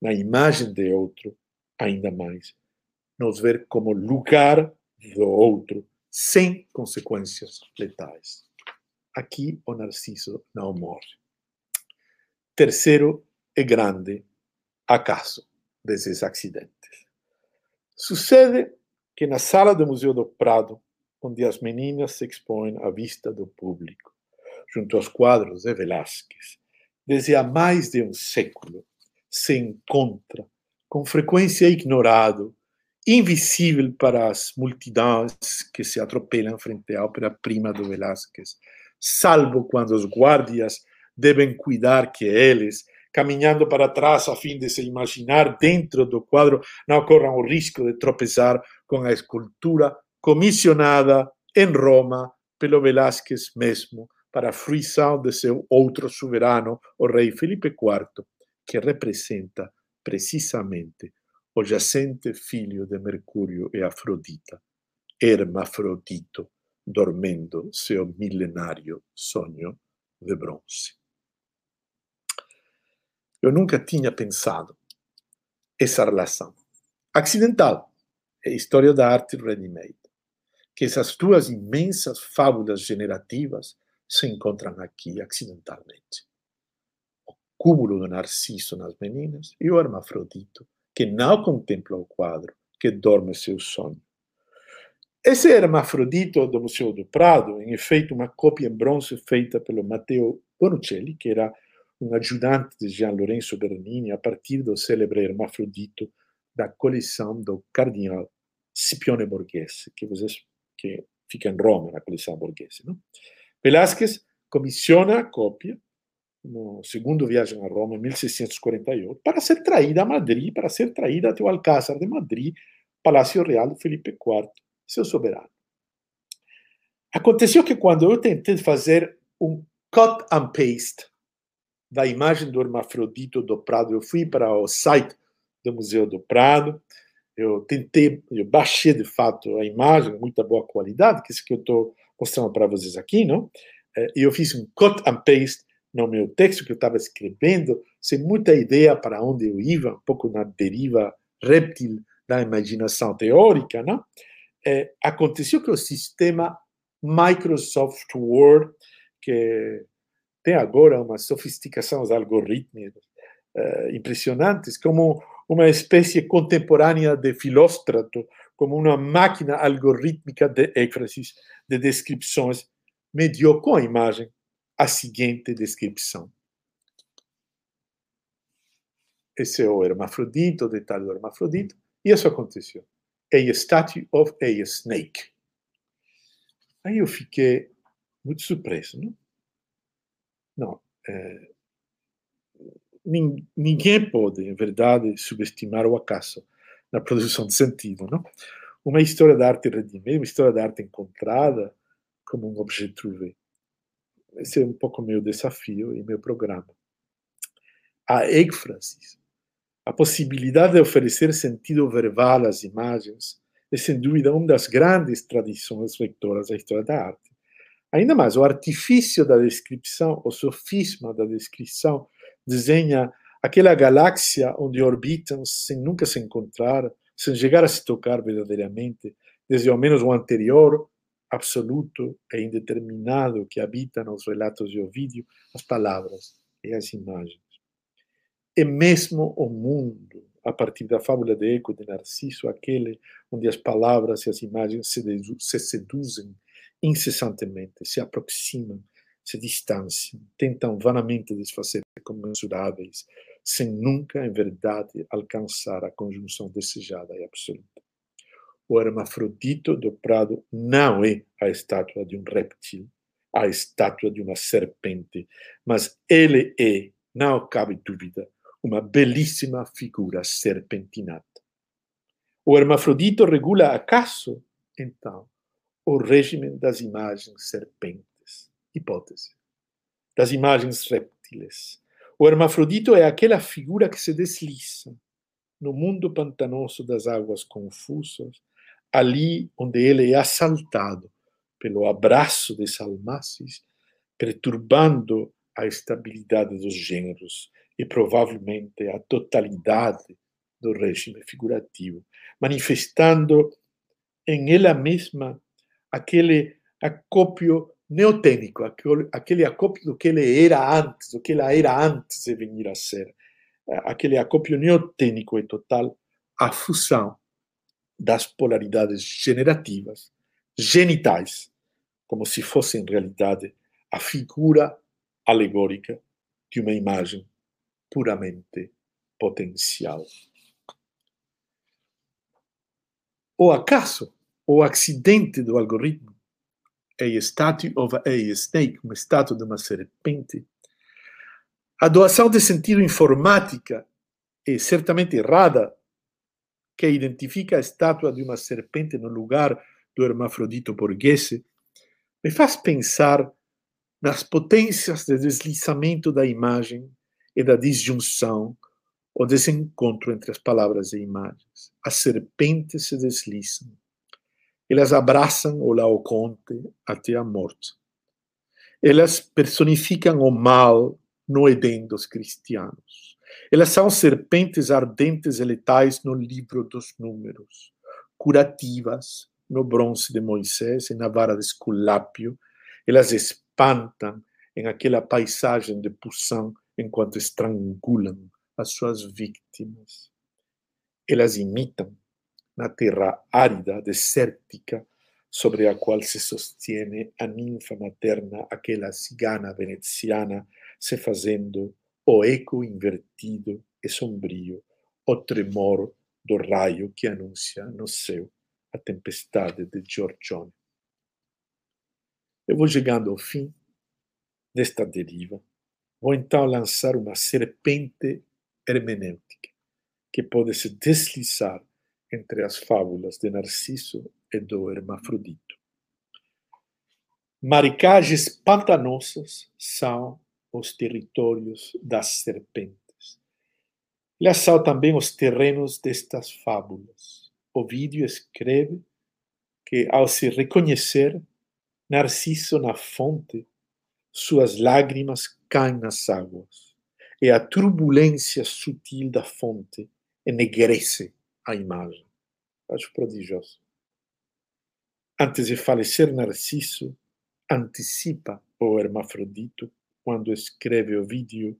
na imagem de outro, ainda mais, nos ver como lugar do outro, sem consequências letais. Aqui o Narciso não morre. Terceiro e grande acaso desses acidentes. Sucede que na sala do Museu do Prado, onde as meninas se expõem à vista do público, junto aos quadros de Velázquez, desde há mais de um século, se encontra, com frequência ignorado, invisível para as multidões que se atropelam frente à ópera-prima do Velázquez, salvo quando os guardias devem cuidar que eles, caminhando para trás a fim de se imaginar dentro do quadro, não corram o risco de tropeçar com a escultura comissionada em Roma pelo Velázquez mesmo, para a fruição de seu outro soberano, o rei Felipe IV, que representa precisamente o jacente filho de Mercúrio e Afrodita, Hermafrodito, dormendo seu milenário sonho de bronze. Eu nunca tinha pensado essa relação. Acidental é a história da arte ready-made, que essas duas imensas fábulas generativas se encontram aqui acidentalmente. O cúmulo do Narciso nas meninas e o hermafrodito, que não contempla o quadro, que dorme seu sonho. Esse hermafrodito do Museu do Prado, em efeito, uma cópia em bronze feita pelo Matteo Bonuccelli, que era um ajudante de Gian Lorenzo Bernini a partir do célebre hermafrodito da coleção do cardinal Scipione Borghese, que, vocês, que fica em Roma, na coleção Borghese. Não? Velázquez comissiona a cópia no segundo viagem a Roma, em 1648, para ser traída a Madrid, para ser traída até o Alcázar de Madrid, Palácio Real de Felipe IV, seu soberano. Aconteceu que quando eu tentei fazer um cut and paste da imagem do hermafrodito do Prado, eu fui para o site do Museu do Prado, eu tentei, eu baixei de fato a imagem, muita boa qualidade, que é isso que eu estou mostrando para vocês aqui, não? Eh, e eu fiz um cut and paste no meu texto que eu estava escrevendo, sem muita ideia para onde eu ia, um pouco na deriva réptil da imaginação teórica, não? É, aconteceu que o sistema Microsoft Word, que tem agora uma sofisticação dos algoritmos uh, impressionantes, como uma espécie contemporânea de Filóstrato, como uma máquina algorítmica de éfrases, de descrições, me dio com a imagem a seguinte descrição. Esse é o hermafrodito, o detalhe do hermafrodito, e isso aconteceu. A statue of a snake. Aí eu fiquei muito surpreso, não? Não. É, ninguém pode, em verdade, subestimar o acaso na produção de sentido, não? Uma história da arte redimida, uma história da arte encontrada como um objeto trouvé. Esse é um pouco meu desafio e meu programa. A ênfase, A possibilidade de oferecer sentido verbal às imagens é, sem dúvida, uma das grandes tradições vectoras da história da arte. Ainda mais, o artifício da descrição, o sofisma da descrição, desenha aquela galáxia onde orbitam sem nunca se encontrar, sem chegar a se tocar verdadeiramente, desde ao menos o anterior, absoluto e indeterminado que habita nos relatos de Ovídio, as palavras e as imagens. E mesmo o mundo, a partir da fábula de Eco de Narciso, aquele onde as palavras e as imagens se, se seduzem incessantemente, se aproximam, se distanciam, tentam vanamente desfazer comensuráveis, sem nunca, em verdade, alcançar a conjunção desejada e absoluta. O hermafrodito do prado não é a estátua de um réptil, a estátua de uma serpente, mas ele é, não cabe dúvida, uma belíssima figura serpentinata. O hermafrodito regula acaso, então, o regime das imagens serpentes. Hipótese. Das imagens réptiles. O hermafrodito é aquela figura que se desliza no mundo pantanoso das águas confusas, ali onde ele é assaltado pelo abraço de Salmacis, perturbando a estabilidade dos gêneros e provavelmente a totalidade do regime figurativo, manifestando em ela mesma aquele acópio neotênico, aquele acópio do que ele era antes, do que ela era antes de vir a ser. Aquele acópio neotênico e total, a fusão das polaridades generativas, genitais, como se fosse em realidade a figura alegórica de uma imagem puramente potencial. O acaso o acidente do algoritmo, a statue of a snake, uma estátua de uma serpente, a doação de sentido informática é certamente errada, que identifica a estátua de uma serpente no lugar do hermafrodito borghese, me faz pensar nas potências de deslizamento da imagem e da disjunção, o desencontro entre as palavras e imagens. As serpentes se deslizam, elas abraçam o Laoconte até a morte. Elas personificam o mal no Edém dos cristianos. Elas são serpentes ardentes e letais no livro dos números, curativas no bronze de Moisés e na vara de Esculápio. Elas espantam em aquela paisagem de Poussin enquanto estrangulam as suas vítimas. Elas imitam na terra árida, desértica, sobre a qual se sostiene a ninfa materna, aquela cigana veneziana, se fazendo o eco invertido e sombrio, o tremor do raio que anuncia no céu a tempestade de Giorgione. Eu vou chegando ao fim desta deriva. Vou então lançar uma serpente hermenêutica que pode se deslizar entre as fábulas de Narciso e do Hermafrodito. Maricagens pantanosas são os territórios das serpentes. Elas são também os terrenos destas fábulas. Ovídio escreve que, ao se reconhecer Narciso na fonte, suas lágrimas caem nas águas, e a turbulência sutil da fonte enegrece a imagem. Acho prodigioso. Antes de falecer, Narciso antecipa o Hermafrodito quando escreve o vídeo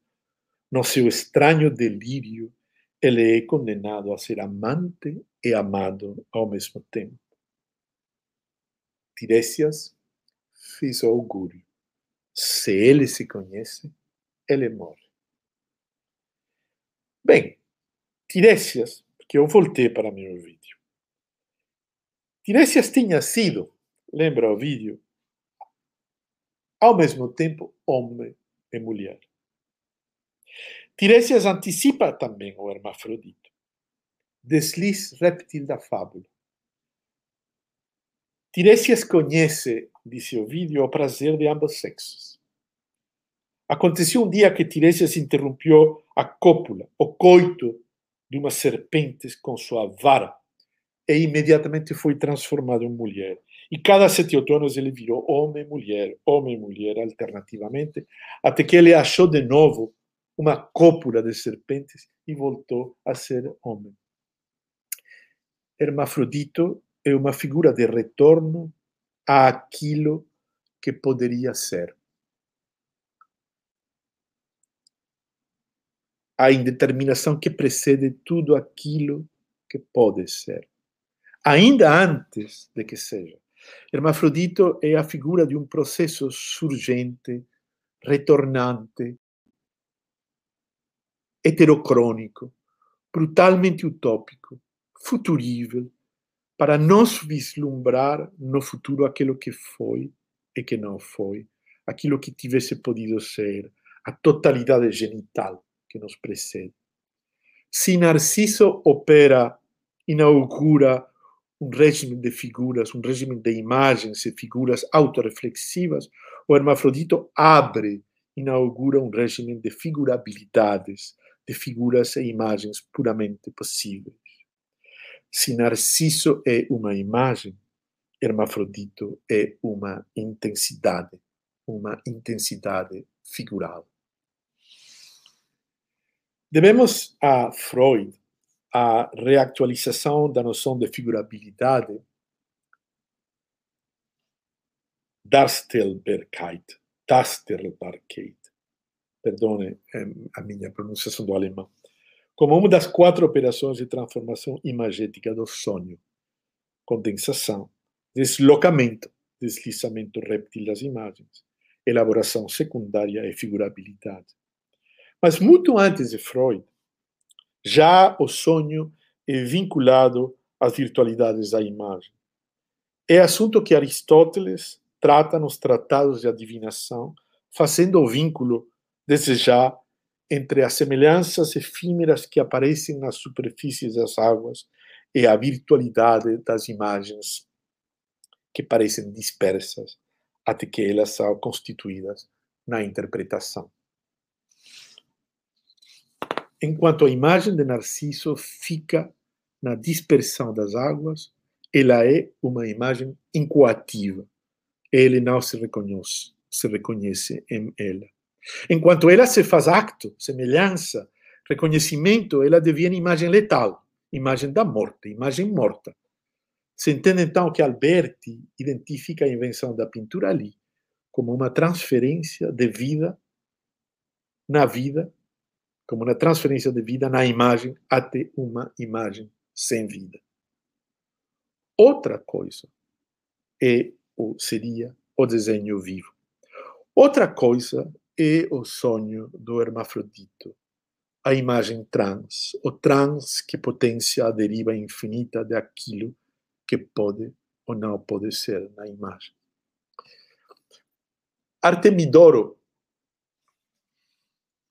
no seu estranho delírio, ele é condenado a ser amante e amado ao mesmo tempo. Tiresias fez o augúrio. Se ele se conhece, ele morre. Bem, Tiresias que eu voltei para meu vídeo. Tiresias tinha sido, lembra o vídeo, ao mesmo tempo homem e mulher. Tiresias antecipa também o hermafrodito, desliz réptil da fábula. Tiresias conhece, disse o vídeo, o prazer de ambos sexos. Aconteceu um dia que Tiresias interrompeu a cópula, o coito de uma serpente com sua vara e imediatamente foi transformado em mulher. E cada sete outonos ele virou homem mulher, homem mulher alternativamente, até que ele achou de novo uma cópula de serpentes e voltou a ser homem. Hermafrodito é uma figura de retorno àquilo que poderia ser. A indeterminação que precede tudo aquilo que pode ser. Ainda antes de que seja. Hermafrodito é a figura de um processo surgente, retornante, heterocrônico, brutalmente utópico, futurível, para nos vislumbrar no futuro aquilo que foi e que não foi, aquilo que tivesse podido ser, a totalidade genital que nos precede. Se Narciso opera, inaugura um regime de figuras, um regime de imagens e figuras autorreflexivas, o Hermafrodito abre, inaugura um regime de figurabilidades, de figuras e imagens puramente possíveis. Se Narciso é uma imagem, Hermafrodito é uma intensidade, uma intensidade figural. Devemos a Freud a reactualização da noção de figurabilidade Darstellbarkeit, Darstellbarkeit, perdone a minha pronunciação do alemão, como uma das quatro operações de transformação imagética do sonho: condensação, deslocamento, deslizamento réptil das imagens, elaboração secundária e figurabilidade. Mas muito antes de Freud, já o sonho é vinculado às virtualidades da imagem. É assunto que Aristóteles trata nos tratados de adivinação, fazendo o vínculo, desde já, entre as semelhanças efímeras que aparecem nas superfícies das águas e a virtualidade das imagens que parecem dispersas até que elas são constituídas na interpretação. Enquanto a imagem de Narciso fica na dispersão das águas, ela é uma imagem incoativa. Ele não se reconhece, se reconhece em ela. Enquanto ela se faz acto, semelhança, reconhecimento, ela devia imagem letal, imagem da morte, imagem morta. Se entende então que Alberti identifica a invenção da pintura ali como uma transferência de vida na vida como uma transferência de vida na imagem até uma imagem sem vida. Outra coisa é ou seria o desenho vivo. Outra coisa é o sonho do hermafrodito, a imagem trans, o trans que potencia a deriva infinita daquilo que pode ou não pode ser na imagem. Artemidoro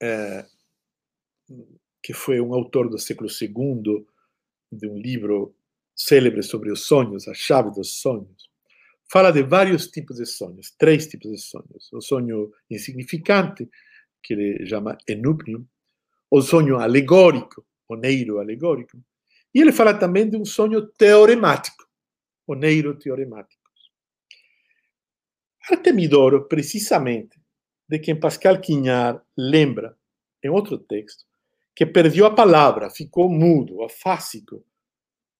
é, que foi um autor do século II de um livro célebre sobre os sonhos, a chave dos sonhos, fala de vários tipos de sonhos, três tipos de sonhos. O sonho insignificante, que ele chama enúpnio, o sonho alegórico, o neiro alegórico, e ele fala também de um sonho teoremático, o neiro teoremático. Artemidoro, precisamente, de quem Pascal Quignard lembra em outro texto, que perdeu a palavra, ficou mudo, afásico,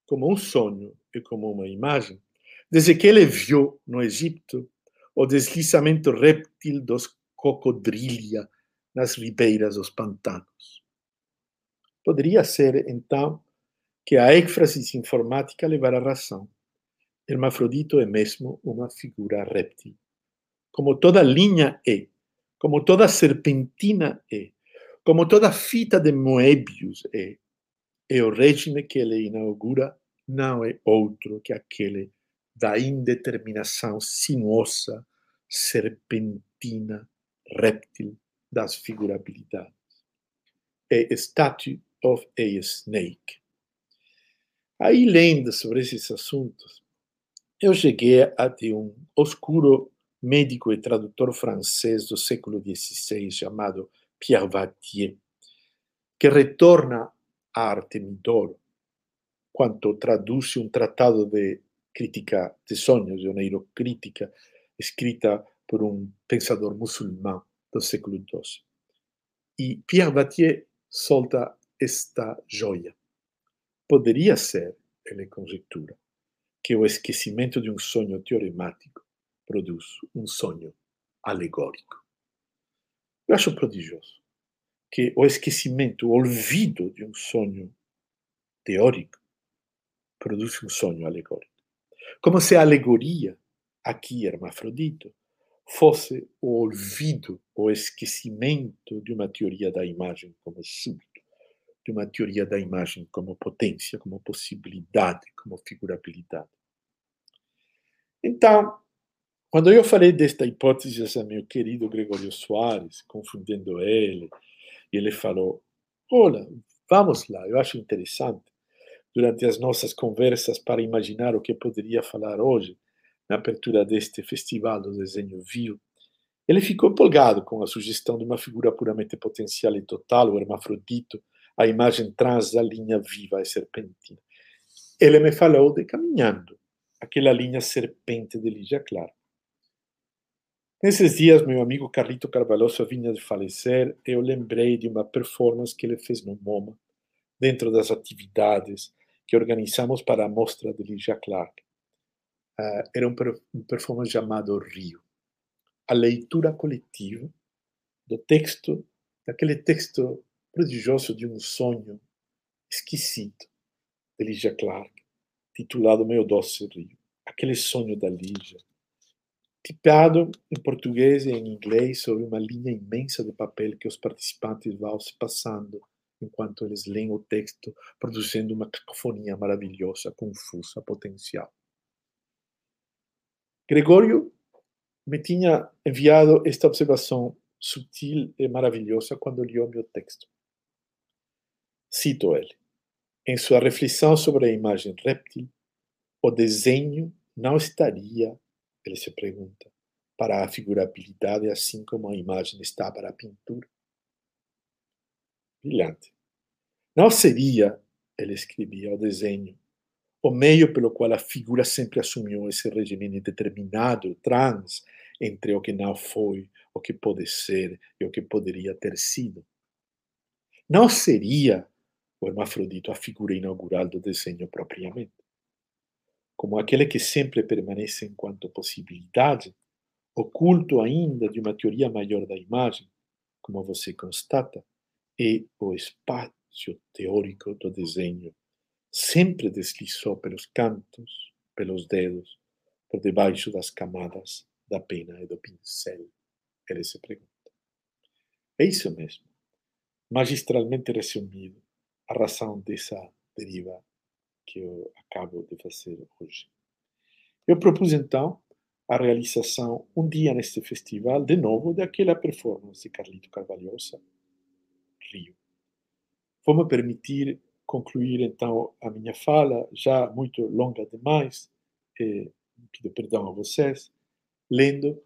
como um sonho e como uma imagem, desde que ele viu no Egito o deslizamento réptil dos cocodrilha nas ribeiras dos pantanos. Poderia ser, então, que a éfrase informática levara razão. Hermafrodito é mesmo uma figura réptil. Como toda linha é, como toda serpentina é, como toda fita de Moebius é, é o regime que ele inaugura não é outro que aquele da indeterminação sinuosa, serpentina, réptil das figurabilidades. É Statue of a Snake. Aí, lendo sobre esses assuntos, eu cheguei a ter um oscuro médico e tradutor francês do século XVI chamado Pierre que retorna a Artemidoro, quanto traduz um tratado de crítica de sonhos, de neurocrítica, escrita por um pensador muçulmano do século XII. E Pierre Battier solta esta joia. Poderia ser, ele conjectura, que o esquecimento de um sonho teoremático produz um sonho alegórico. Eu acho prodigioso que o esquecimento, o olvido de um sonho teórico produz um sonho alegórico. Como se a alegoria, aqui hermafrodito, fosse o olvido, o esquecimento de uma teoria da imagem como súbito, de uma teoria da imagem como potência, como possibilidade, como figurabilidade. Então, quando eu falei desta hipótese a meu querido Gregório Soares, confundendo ele, ele falou: Olha, vamos lá, eu acho interessante, durante as nossas conversas, para imaginar o que poderia falar hoje, na apertura deste festival do desenho vivo, ele ficou empolgado com a sugestão de uma figura puramente potencial e total, o hermafrodito, a imagem trans da linha viva e serpentina. Ele me falou de caminhando, aquela linha serpente de Lígia Clara. Nesses dias, meu amigo Carlito Carvalhoso vinha de falecer eu lembrei de uma performance que ele fez no MoMA, dentro das atividades que organizamos para a mostra de Lígia Clark uh, era um, um performance chamado Rio. A leitura coletiva do texto, daquele texto prodigioso de um sonho esquecido de Lígia Clark, titulado Meu Doce Rio. Aquele sonho da Lígia, tipado em português e em inglês sobre uma linha imensa de papel que os participantes vão se passando enquanto eles leem o texto, produzindo uma cacofonia maravilhosa, confusa, potencial. Gregório me tinha enviado esta observação sutil e maravilhosa quando leu meu texto. Cito ele. Em sua reflexão sobre a imagem réptil, o desenho não estaria, ele se pergunta, para a figurabilidade assim como a imagem está para a pintura? Brilhante. Não seria, ele escrevia, o desenho o meio pelo qual a figura sempre assumiu esse regime determinado, trans, entre o que não foi, o que pode ser e o que poderia ter sido. Não seria o hermafrodito a figura inaugural do desenho propriamente. Como aquele que sempre permanece enquanto possibilidade, oculto ainda de uma teoria maior da imagem, como você constata, é o espaço teórico do desenho sempre deslizou pelos cantos, pelos dedos, por debaixo das camadas da pena e do pincel. Ele se pergunta. É isso mesmo, magistralmente resumido, a razão dessa deriva que eu acabo de fazer hoje. Eu propus então a realização um dia neste festival, de novo, daquela performance de Carlito Carvalhosa, Rio. Vou-me permitir concluir então a minha fala, já muito longa demais, e pido perdão a vocês, lendo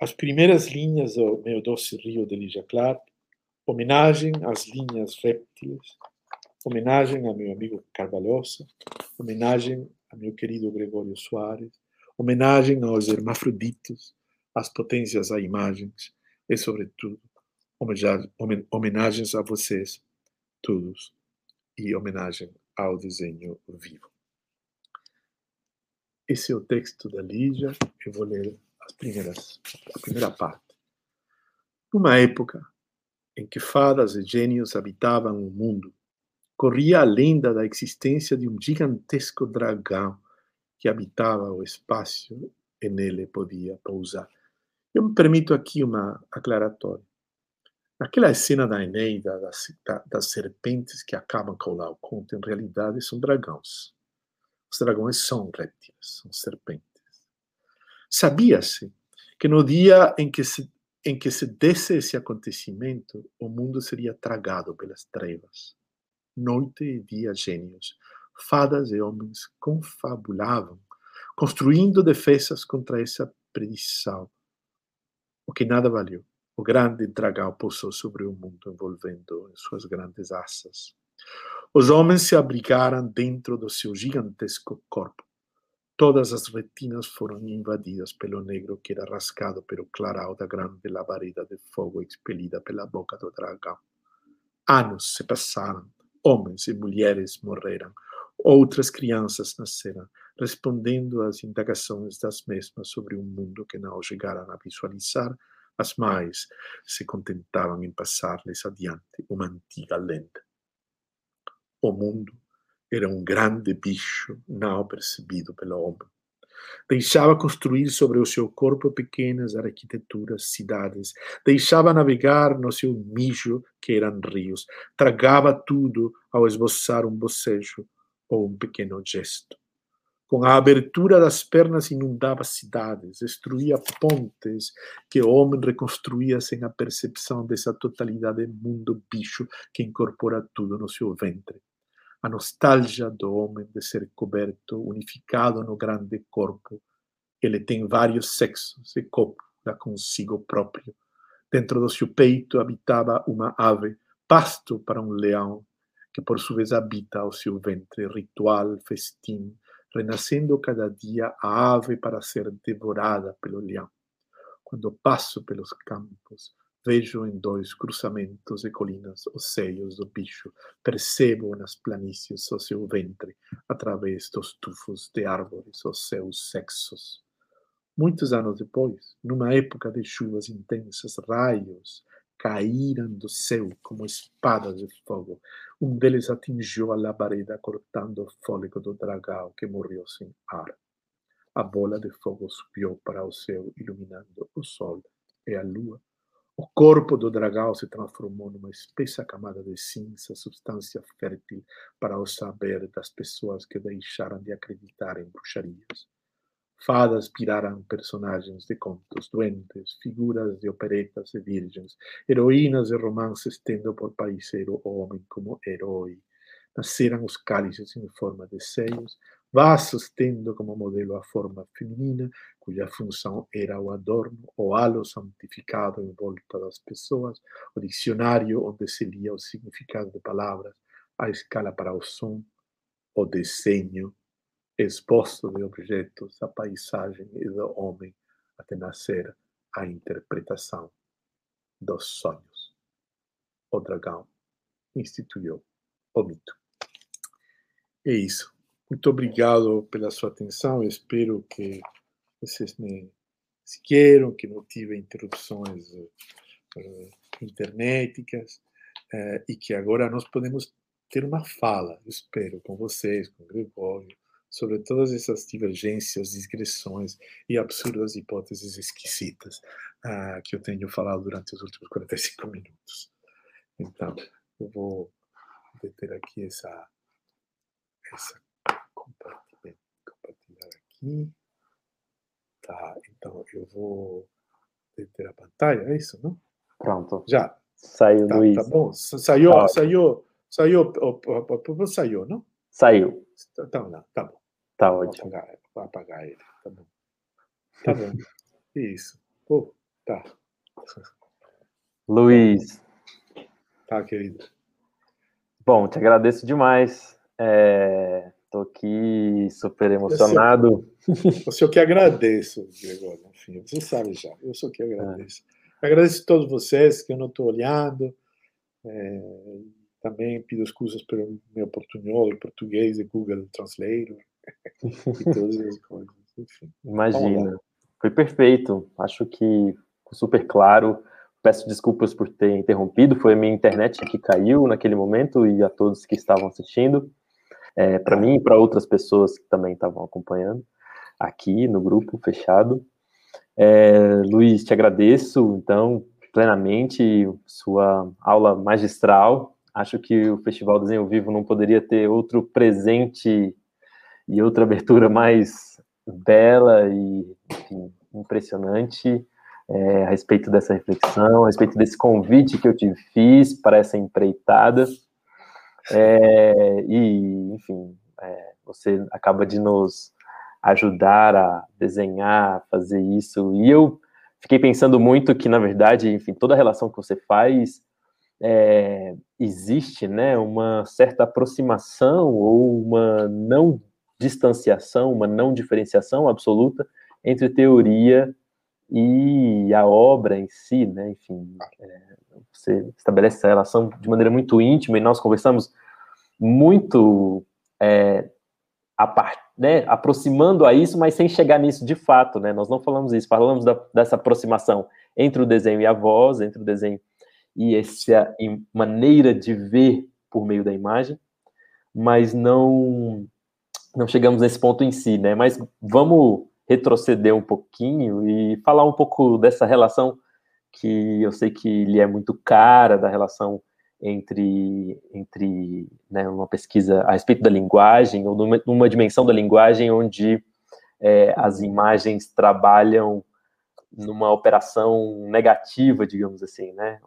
as primeiras linhas do meu doce Rio de Lígia Clark, homenagem às linhas réptiles, homenagem a meu amigo Carvalhosa, homenagem a meu querido Gregório Soares, homenagem aos hermafroditos, às potências a imagens e, sobretudo, homenagens a vocês todos e homenagem ao desenho vivo. Esse é o texto da Lígia, eu vou ler as primeiras, a primeira parte. Numa época em que fadas e gênios habitavam o mundo, corria a lenda da existência de um gigantesco dragão que habitava o espaço e nele podia pousar. Eu me permito aqui uma aclaratória. Naquela cena da Eneida, das, das serpentes que acabam com o Laocoonte, em realidade são dragões. Os dragões são répteis, são serpentes. Sabia-se que no dia em que se em que se desse esse acontecimento, o mundo seria tragado pelas trevas. Noite e dia gênios, fadas e homens confabulavam, construindo defesas contra essa predição, o que nada valeu. O grande dragão pousou sobre o mundo, envolvendo em suas grandes asas. Os homens se abrigaram dentro do seu gigantesco corpo. Todas as retinas foram invadidas pelo negro que era rascado pelo clarão da grande labareda de fogo expelida pela boca do dragão. Anos se passaram, homens e mulheres morreram, outras crianças nasceram, respondendo às indagações das mesmas sobre um mundo que não chegaram a visualizar, as mais se contentavam em passar-lhes adiante uma antiga lenda. O mundo era um grande bicho não percebido pelo homem. Deixava construir sobre o seu corpo pequenas arquiteturas, cidades. Deixava navegar no seu mijo, que eram rios. Tragava tudo ao esboçar um bocejo ou um pequeno gesto. Com a abertura das pernas inundava cidades, destruía pontes que o homem reconstruía sem a percepção dessa totalidade mundo bicho que incorpora tudo no seu ventre. A nostalgia do homem de ser coberto, unificado no grande corpo. Ele tem vários sexos e copula consigo próprio. Dentro do seu peito habitava uma ave, pasto para um leão, que por sua vez habita ao seu ventre, ritual, festim, renascendo cada dia a ave para ser devorada pelo leão. Quando passo pelos campos, vejo em dois cruzamentos e colinas os seios do bicho, percebo nas planícies o seu ventre, através dos tufos de árvores, os seus sexos. Muitos anos depois, numa época de chuvas intensas, raios caíram do céu como espadas de fogo. Um deles atingiu a labareda, cortando o fôlego do dragão, que morreu sem ar. A bola de fogo subiu para o céu, iluminando o sol e a lua. O corpo do dragão se transformou numa espessa camada de cinza, substância fértil para o saber das pessoas que deixaram de acreditar em bruxarias. Fadas piraram personagens de contos, doentes, figuras de operetas e virgens, heroínas de romances tendo por parceiro o homem como herói. Nasceram os cálices em forma de seios, vasos tendo como modelo a forma feminina, cuja função era o adorno, o halo santificado em volta das pessoas, o dicionário onde se lia o significado de palavras, a escala para o som, o desenho, exposto de objetos, a paisagem e do homem, até nascer a interpretação dos sonhos. O dragão instituiu o mito. É isso. Muito obrigado pela sua atenção. Eu espero que vocês me seguiram, que não tive interrupções uh, internéticas uh, e que agora nós podemos ter uma fala, espero, com vocês, com o Gregório, sobre todas essas divergências, digressões e absurdas hipóteses esquisitas uh, que eu tenho falado durante os últimos 45 minutos. Então, eu vou deter aqui essa, essa aqui. Tá, então eu vou deter a pantalla, é isso, não? Pronto. Já. Saiu, tá, Luiz. Tá bom. Saiu, tá. saiu, saiu, saiu, saiu, não? Saiu. Então, não, tá bom. Tá vou ótimo. Apagar, vou apagar ele. Tá bom. Tá bom. [LAUGHS] Isso. Tá. Luiz. Tá, querido. Bom, te agradeço demais. É, tô aqui super emocionado. Eu sou que agradeço, Gregório. Enfim, você sabe já. Eu sou que agradeço. É. Agradeço a todos vocês que eu não estou olhando. É, também pido desculpas pelo meu portunhol, português e Google Translator e todas as coisas. Enfim. Imagina. Foi perfeito. Acho que ficou super claro. Peço desculpas por ter interrompido. Foi a minha internet que caiu naquele momento e a todos que estavam assistindo. É, para mim e para outras pessoas que também estavam acompanhando aqui no grupo fechado. É, Luiz, te agradeço, então, plenamente, sua aula magistral. Acho que o Festival Desenho Vivo não poderia ter outro presente e outra abertura mais bela e enfim, impressionante é, a respeito dessa reflexão, a respeito desse convite que eu te fiz para essa empreitada. É, e, enfim, é, você acaba de nos ajudar a desenhar, fazer isso. E eu fiquei pensando muito que, na verdade, enfim, toda relação que você faz é, existe né, uma certa aproximação ou uma não distanciação, uma não diferenciação absoluta entre teoria e a obra em si, né? Enfim, é, você estabelece essa relação de maneira muito íntima e nós conversamos muito é, a né, aproximando a isso, mas sem chegar nisso de fato, né? Nós não falamos isso, falamos da, dessa aproximação entre o desenho e a voz, entre o desenho e essa maneira de ver por meio da imagem, mas não não chegamos nesse ponto em si, né? Mas vamos retroceder um pouquinho e falar um pouco dessa relação que eu sei que lhe é muito cara, da relação entre, entre né, uma pesquisa a respeito da linguagem, ou numa, numa dimensão da linguagem onde é, as imagens trabalham numa operação negativa, digamos assim, né?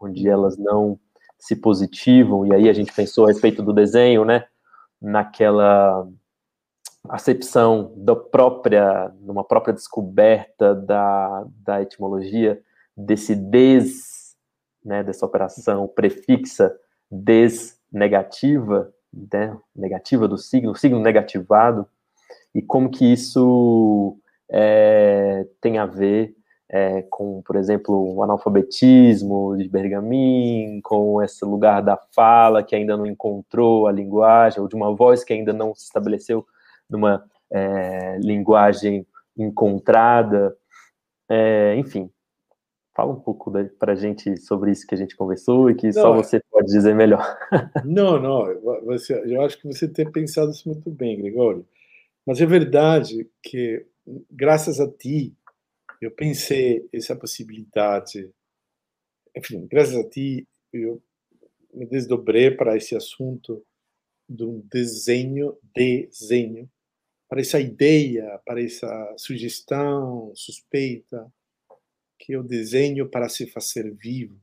Onde elas não se positivam, e aí a gente pensou a respeito do desenho, né? Naquela acepção da própria, numa própria descoberta da, da etimologia desse des, né, dessa operação prefixa des negativa, né, negativa do signo, signo negativado, e como que isso é, tem a ver é, com, por exemplo, o analfabetismo de Bergamin, com esse lugar da fala que ainda não encontrou a linguagem, ou de uma voz que ainda não se estabeleceu numa é, linguagem encontrada, é, enfim. Fala um pouco para a gente sobre isso que a gente conversou e que não, só você pode dizer melhor. [LAUGHS] Não, não, você, eu acho que você tem pensado isso muito bem, Gregório. Mas é verdade que, graças a ti, eu pensei essa possibilidade. Enfim, graças a ti, eu me desdobrei para esse assunto de um desenho, desenho para essa ideia, para essa sugestão, suspeita, que o desenho, para se fazer vivo,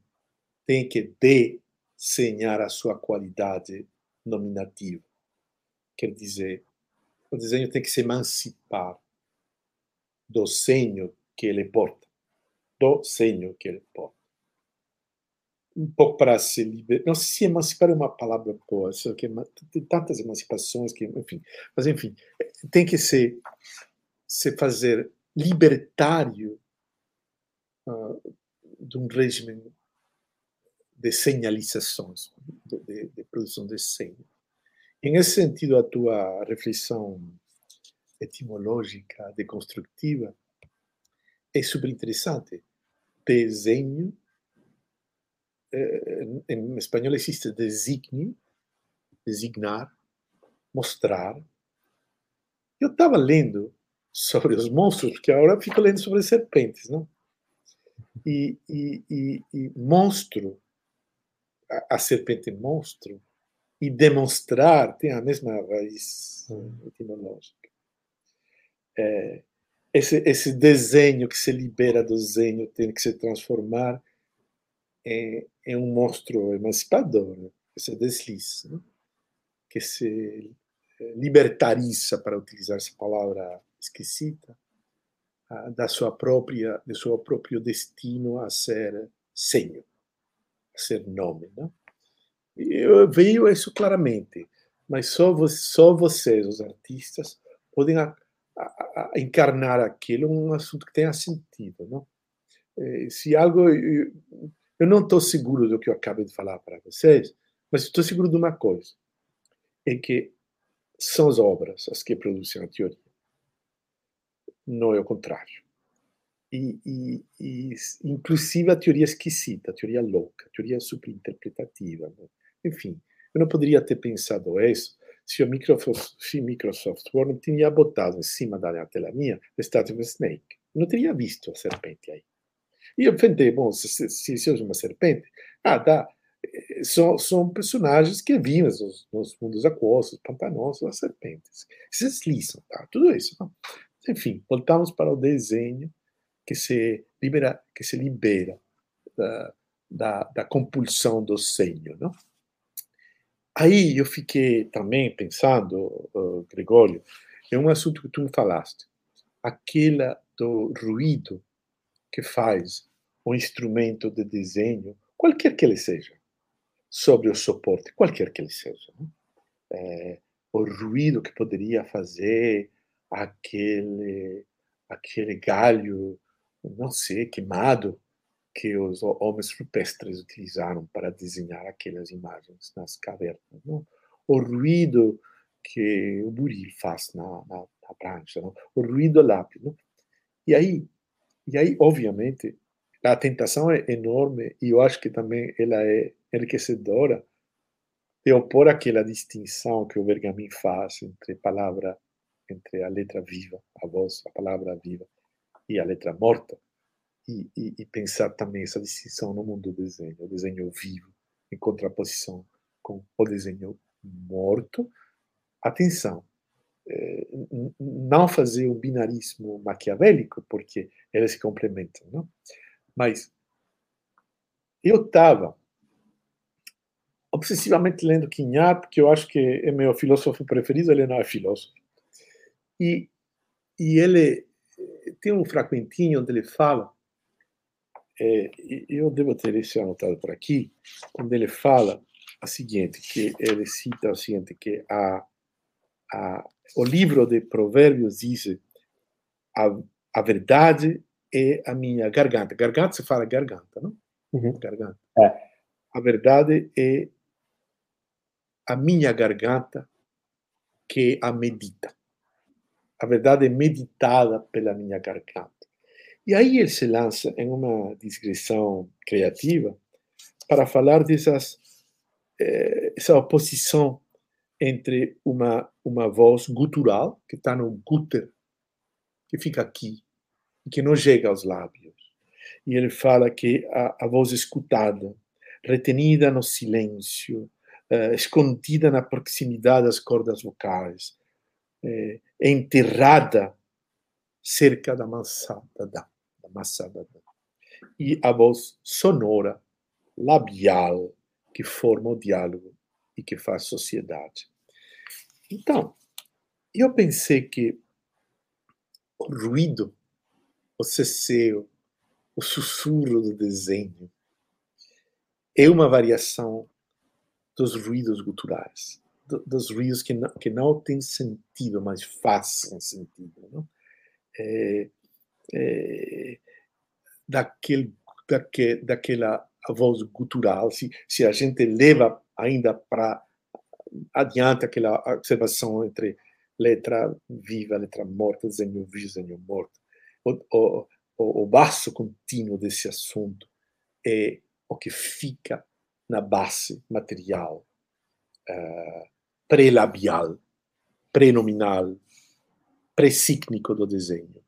tem que desenhar a sua qualidade nominativa. Quer dizer, o desenho tem que se emancipar do senho que ele porta, do senho que ele porta um pouco para se libertar. Não sei se emancipar é uma palavra boa, só que tem tantas emancipações que, enfim. Mas, enfim, tem que ser se fazer libertário de um regime de señalizações, de, de, de produção de senha. Em esse sentido, a tua reflexão etimológica, deconstrutiva, é super interessante. Desenho eh, em espanhol existe designio, designar, mostrar. Eu estava lendo sobre os monstros, porque agora fico lendo sobre serpentes, não? E, e, e, e monstro, a, a, serpente monstro, e demonstrar tem a mesma raiz etimológica. É, esse, esse desenho que se libera do zenho tem que se transformar é, é um monstro emancipador, né? que se desliza, né? que se eh, libertariza, para utilizar essa palavra esquisita, da sua própria, do seu próprio destino a ser senho, a ser nome. Né? Eu vejo isso claramente, mas só, só vocês, os artistas, podem a, a, a encarnar aquilo um assunto que tenha sentido. Não? Eh, se algo eu não estou seguro do que eu acabei de falar para vocês, mas estou seguro de uma coisa: é que são as obras as que produzem a teoria. Não é o contrário. E, e, e, inclusive a teoria esquisita, a teoria louca, a teoria superinterpretativa. Né? Enfim, eu não poderia ter pensado isso se o Microsoft, se Microsoft Word tinha botado em cima da tela minha a estátua de Snake. Eu não teria visto a serpente aí. E eu pensei, bom, se, se, se usa uma serpente, ah, tá. São, são personagens que vivem nos, nos mundos aquosos, pantanosos, as serpentes. Se deslizam, tá? Tudo isso. Não? Enfim, voltamos para o desenho que se libera, que se libera da, da, da compulsão do senho, não? Aí eu fiquei também pensando, uh, Gregório, é um assunto que tu me falaste, aquela do ruído que faz um instrumento de desenho, qualquer que ele seja, sobre o suporte, qualquer que ele seja. É, o ruído que poderia fazer aquele, aquele galho, não sei, queimado, que os homens rupestres utilizaram para desenhar aquelas imagens nas cavernas. Não? O ruído que o buril faz na, na, na prancha, não? o ruído lápis. Não? E aí, e aí, obviamente, a tentação é enorme e eu acho que também ela é enriquecedora de opor aquela distinção que o Bergamin faz entre palavra, entre a letra viva, a voz, a palavra viva, e a letra morta, e, e, e pensar também essa distinção no mundo do desenho, o desenho vivo, em contraposição com o desenho morto. Atenção, eh, não fazer um binarismo maquiavélico, porque eles se complementam, não? Mas eu estava obsessivamente lendo Quignard, porque eu acho que é meu filósofo preferido, ele não é filósofo. E, e ele tem um fragmentinho onde ele fala, é, eu devo ter isso anotado por aqui, onde ele fala a seguinte, que ele cita o seguinte, que a, a, o livro de Provérbios diz a, a verdade é a minha garganta. Garganta se fala garganta, não? Uhum. Garganta. É. A verdade é a minha garganta que a medita. A verdade é meditada pela minha garganta. E aí ele se lança em uma digressão criativa para falar dessas eh, essa oposição entre uma uma voz gutural que está no guter que fica aqui e que não chega aos lábios. E ele fala que a, a voz escutada, retenida no silêncio, uh, escondida na proximidade das cordas vocais, é, enterrada cerca da maçada da, da da. E a voz sonora, labial, que forma o diálogo e que faz sociedade. Então, eu pensei que o ruído, o cesseu, o sussurro do desenho é uma variação dos ruídos guturais, dos ruídos que não, que não têm sentido, mas fazem sentido. Não? É, é, daquele, daque, daquela voz gutural, se, se a gente leva ainda para adiante aquela observação entre letra viva, letra morta, desenho vivo, desenho morto, o, o, o, o baixo contínuo desse assunto é o que fica na base material, uh, pré-labial, pré-nominal, pré-sícnico do desenho,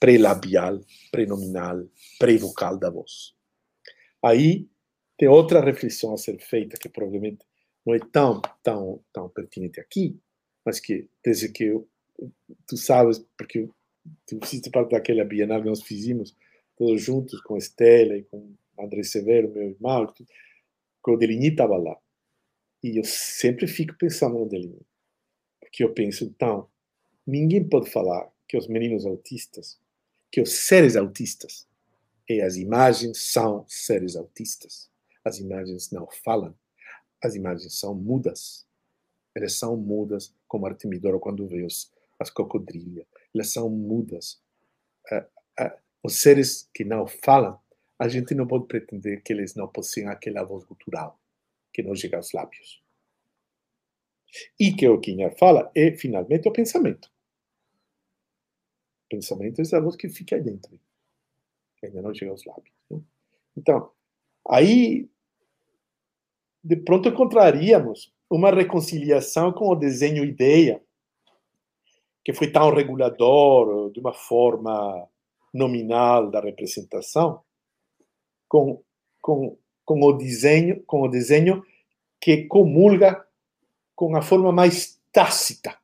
pré-nominal, pré-vocal da voz. Aí tem outra reflexão a ser feita, que provavelmente não é tão, tão, tão pertinente aqui, mas que desde que eu, tu sabes, porque tu fizeste parte daquela Bienal que nós fizemos, todos juntos, com Estela e com André Severo, meu irmão, Deligny estava lá. E eu sempre fico pensando no Deligny. Porque eu penso, então, ninguém pode falar que os meninos autistas, que os seres autistas, e as imagens são seres autistas. As imagens não falam. As imagens são mudas. Elas são mudas, como Artemidoro quando vê os, as cocodrilhas. Elas são mudas. Os seres que não falam a gente não pode pretender que eles não possuem aquela voz cultural que não chega aos lábios. E que o Kinhar fala é, finalmente, o pensamento. Pensamento é essa voz que fica aí dentro, que ainda não chega aos lábios. Né? Então, aí, de pronto, encontraríamos uma reconciliação com o desenho ideia, que foi tão regulador de uma forma nominal da representação, com, com, com o desenho, com o desenho que comulga com a forma mais tácita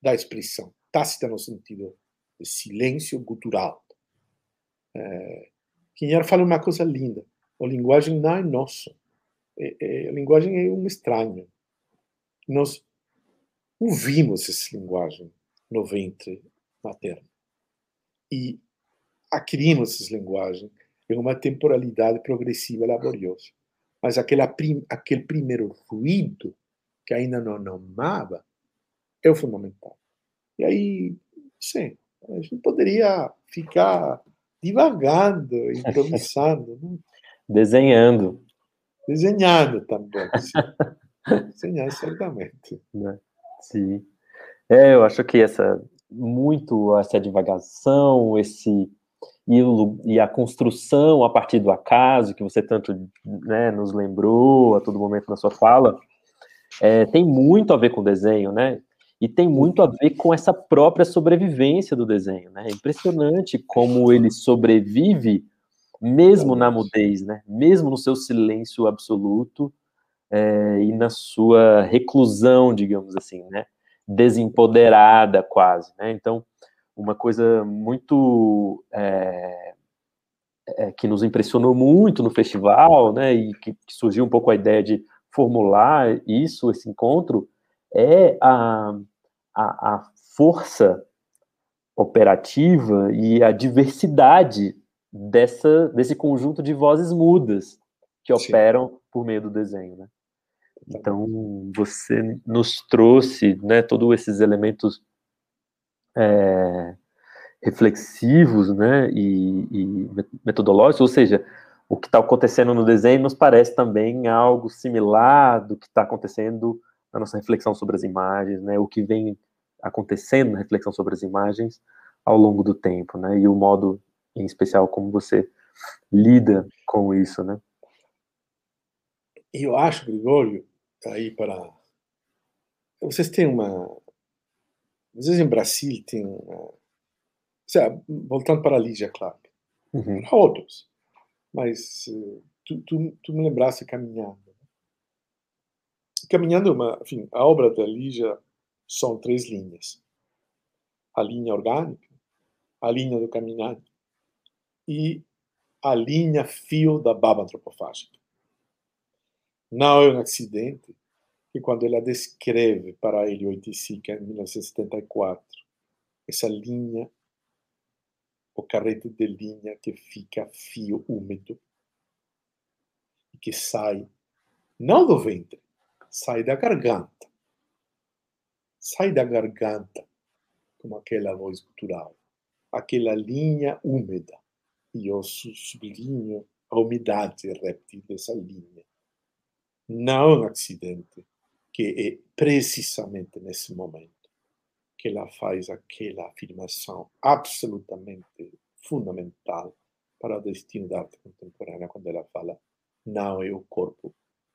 da expressão, tácita no sentido de silêncio gutural. É, Quinhar fala uma coisa linda: a linguagem não é nossa, é, é, a linguagem é um estranho. Nós ouvimos essa linguagem no ventre materno e adquirimos essa linguagem em uma temporalidade progressiva laboriosa. mas prim, aquele primeiro ruído que ainda não amava é o fundamental. E aí, sim, a gente poderia ficar divagando, [LAUGHS] improvisando. Né? Desenhando. Desenhando também. [LAUGHS] Desenhando, certamente. Né? Sim. É, eu acho que essa muito essa divagação, esse e, e, a construção a partir do acaso que você tanto né, nos lembrou a todo momento na sua fala, é, tem muito a ver com o desenho, né? E tem muito a ver com essa própria sobrevivência do desenho, né? É impressionante como ele sobrevive mesmo na mudez, né? Mesmo no seu silêncio absoluto é, e na sua reclusão, digamos assim, né? Desempoderada quase, né? Então, uma coisa muito é, é, que nos impressionou muito no festival, né? E que, que surgiu um pouco a ideia de formular isso, esse encontro, é a, a, a força operativa e a diversidade dessa, desse conjunto de vozes mudas que Sim. operam por meio do desenho, né? Então, você nos trouxe né, todos esses elementos é, reflexivos né, e, e, metodológicos, ou seja, o que está acontecendo no desenho nos parece também algo similar do que está acontecendo na nossa reflexão sobre as imagens, né, o que vem acontecendo na reflexão sobre as imagens ao longo do tempo, né, e o modo em especial como você lida com isso, né? Eu acho, Gregório, aí para vocês têm uma, vocês em Brasil uma, voltando para a Lígia Clark, uhum. para outros, mas tu, tu, tu me lembraste caminhando. Caminhando, é uma, enfim, a obra da Lígia são três linhas: a linha orgânica, a linha do caminhante e a linha fio da baba antropofágica. Não é um acidente que quando ela descreve para ele Oiticica em 1974, essa linha, o carrete de linha que fica fio úmido e que sai não do ventre, sai da garganta. Sai da garganta, como aquela voz cultural, aquela linha úmida e eu sublinho a umidade réptil dessa linha. Não é um acidente, que é precisamente nesse momento que ela faz aquela afirmação absolutamente fundamental para o destino da arte contemporânea, quando ela fala: não é o corpo,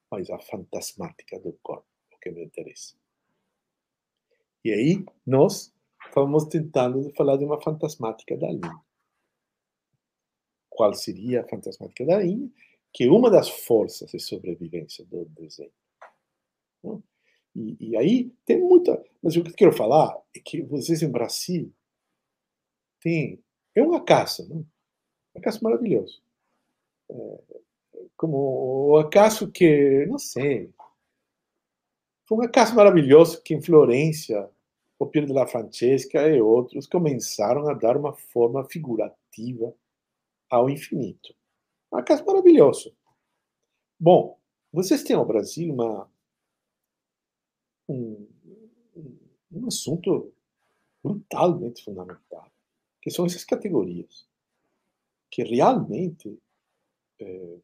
mas a fantasmática do corpo o que me interessa. E aí nós estamos tentando falar de uma fantasmática da linha qual seria a fantasmática da linha, que é uma das forças de sobrevivência do desenho. E, e, aí tem muita. Mas o que eu quero falar é que vocês em Brasil têm. É uma caça, não? uma caça maravilhosa. É, como o acaso que, não sei, foi um acaso maravilhoso que em Florença, o Piero della Francesca e outros começaram a dar uma forma figurativa ao infinito. Um caso maravilhoso. Bom, vocês têm no Brasil uma, um, um assunto brutalmente fundamental, que são essas categorias, que realmente é,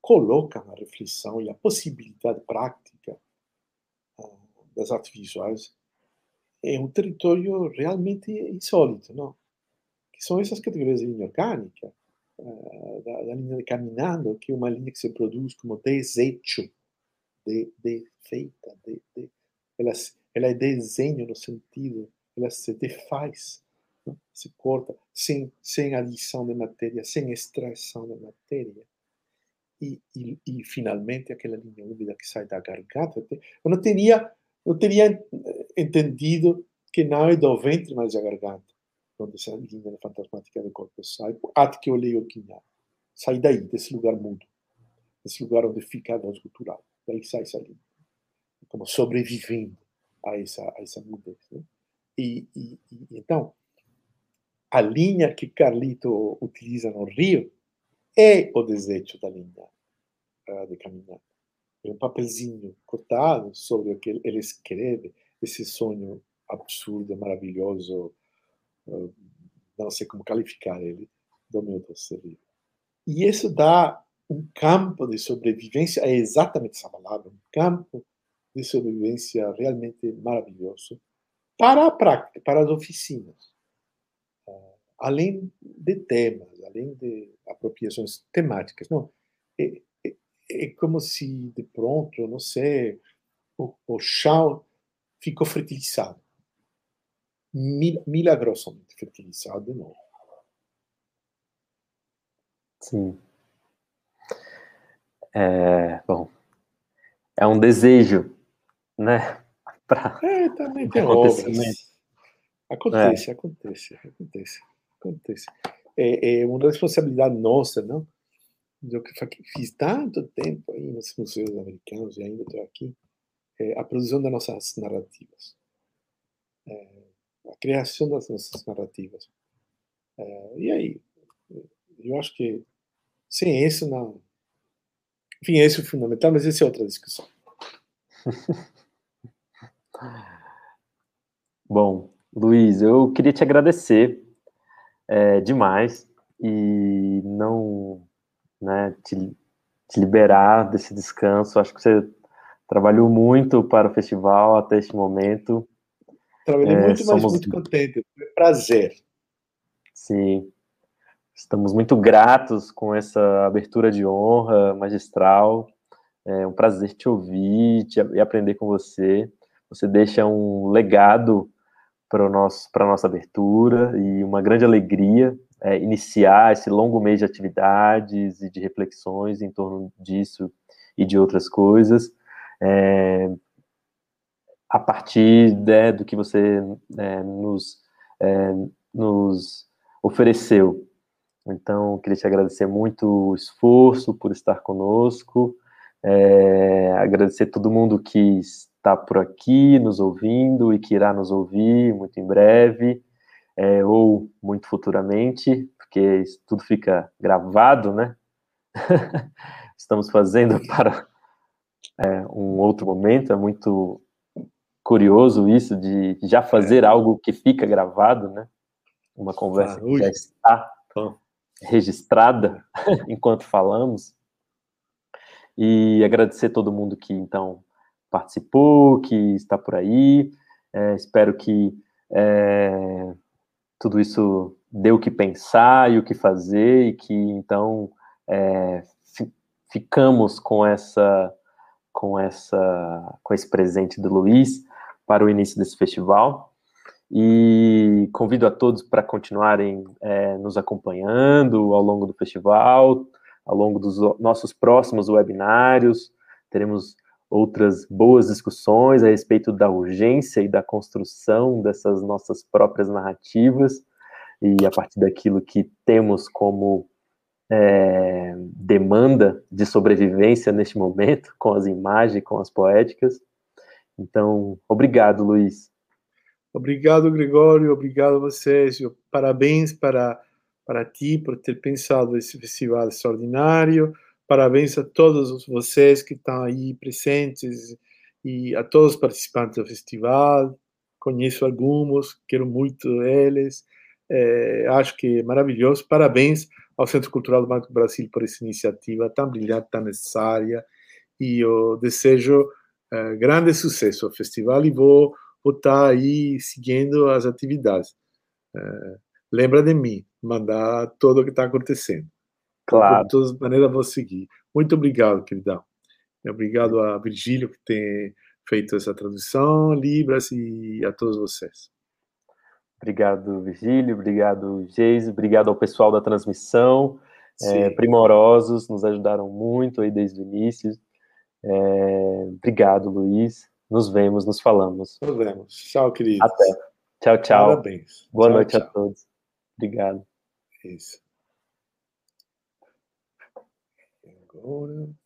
colocam a reflexão e a possibilidade prática ah, das artes visuais em um território realmente insólito, não? que são essas categorias de linha orgânica, uh, da, da, linha de caminhando, que é uma linha que se produz como desejo, de, de feita, de, de, ela, ela é desenho no sentido, ela se defaz, não? se corta, sem, sem adição de matéria, sem extração de matéria. E, e, e, finalmente aquela linha úmida que sai da garganta. Eu não teria, teria entendido que não é do ventre, mas da garganta onde essa linha fantasmática do corpo sai, até que eu leio o Quinhá. Sai daí, desse lugar mudo, desse lugar onde fica a voz cultural. Daí essa linha. Como sobrevivendo a essa, a essa mudez. Né? E, e, e, então, a linha que Carlito utiliza no Rio é o desejo da linha uh, de caminhada. É um papelzinho cortado sobre o que ele escreve, esse sonho absurdo, maravilhoso, uh, não sei como qualificar ele, do meu livro. E isso dá um campo de sobrevivência, é exatamente essa palavra, um campo de sobrevivência realmente maravilhoso para a prática, para as oficinas. Uh, além de temas, além de apropriações temáticas. Não, é, é, é como se, de pronto, não sei, o, o chão ficou fertilizado. Mil, milagrosamente fertilizado de novo. Sim. É, bom, é um desejo, né? [LAUGHS] Pra é, também tem obras. Acontece, é. acontece, acontece, acontece. É, é, uma responsabilidade nossa, não? Eu que fiz tanto tempo aí nos museus americanos e ainda estou aqui, é, a produção das nossas narrativas, é, a criação das nossas narrativas. É, e aí, eu acho que sem isso não. Enfim, esse é o fundamental, mas essa é outra discussão. [LAUGHS] Bom, Luiz, eu queria te agradecer é, demais e não né, te, te liberar desse descanso. Acho que você trabalhou muito para o festival até este momento. Trabalhei é, muito, somos... mas muito contente. Foi prazer. Sim. Estamos muito gratos com essa abertura de honra magistral. É um prazer te ouvir te, e aprender com você. Você deixa um legado para para nossa abertura e uma grande alegria é, iniciar esse longo mês de atividades e de reflexões em torno disso e de outras coisas é, a partir né, do que você é, nos nos ofereceu então queria te agradecer muito o esforço por estar conosco é, agradecer todo mundo que está por aqui nos ouvindo e que irá nos ouvir muito em breve, é, ou muito futuramente, porque isso tudo fica gravado, né? [LAUGHS] Estamos fazendo [LAUGHS] para é, um outro momento, é muito curioso isso de já fazer é. algo que fica gravado, né? Uma conversa ah, que já está registrada [LAUGHS] enquanto falamos. E agradecer todo mundo que, então, participou, que está por aí. É, espero que é, tudo isso dê o que pensar e o que fazer, e que então é, fi, ficamos com essa com essa com esse presente do Luiz para o início desse festival. E convido a todos para continuarem é, nos acompanhando ao longo do festival, ao longo dos nossos próximos webinários. Teremos outras boas discussões a respeito da urgência e da construção dessas nossas próprias narrativas e a partir daquilo que temos como é, demanda de sobrevivência neste momento, com as imagens, com as poéticas. Então, obrigado, Luiz. Obrigado, Gregório. Obrigado a vocês. Parabéns para, para ti por ter pensado esse festival extraordinário. Parabéns a todos vocês que estão aí presentes e a todos os participantes do festival. Conheço alguns, quero muito eles. É, acho que é maravilhoso. Parabéns ao Centro Cultural do Banco do Brasil por essa iniciativa tão brilhante, tão necessária. E eu desejo é, grande sucesso ao festival e vou, vou estar aí seguindo as atividades. É, lembra de mim, mandar tudo o que está acontecendo. Claro. De todas as maneiras, vou seguir. Muito obrigado, queridão. Obrigado a Virgílio, que tem feito essa tradução, Libras, e a todos vocês. Obrigado, Virgílio. Obrigado, Geise. Obrigado ao pessoal da transmissão. É, primorosos, nos ajudaram muito aí desde o início. É, obrigado, Luiz. Nos vemos, nos falamos. Nos vemos. Tchau, querido. Até. Tchau, tchau. Parabéns. Boa tchau, noite tchau. a todos. Obrigado. Isso. Agora.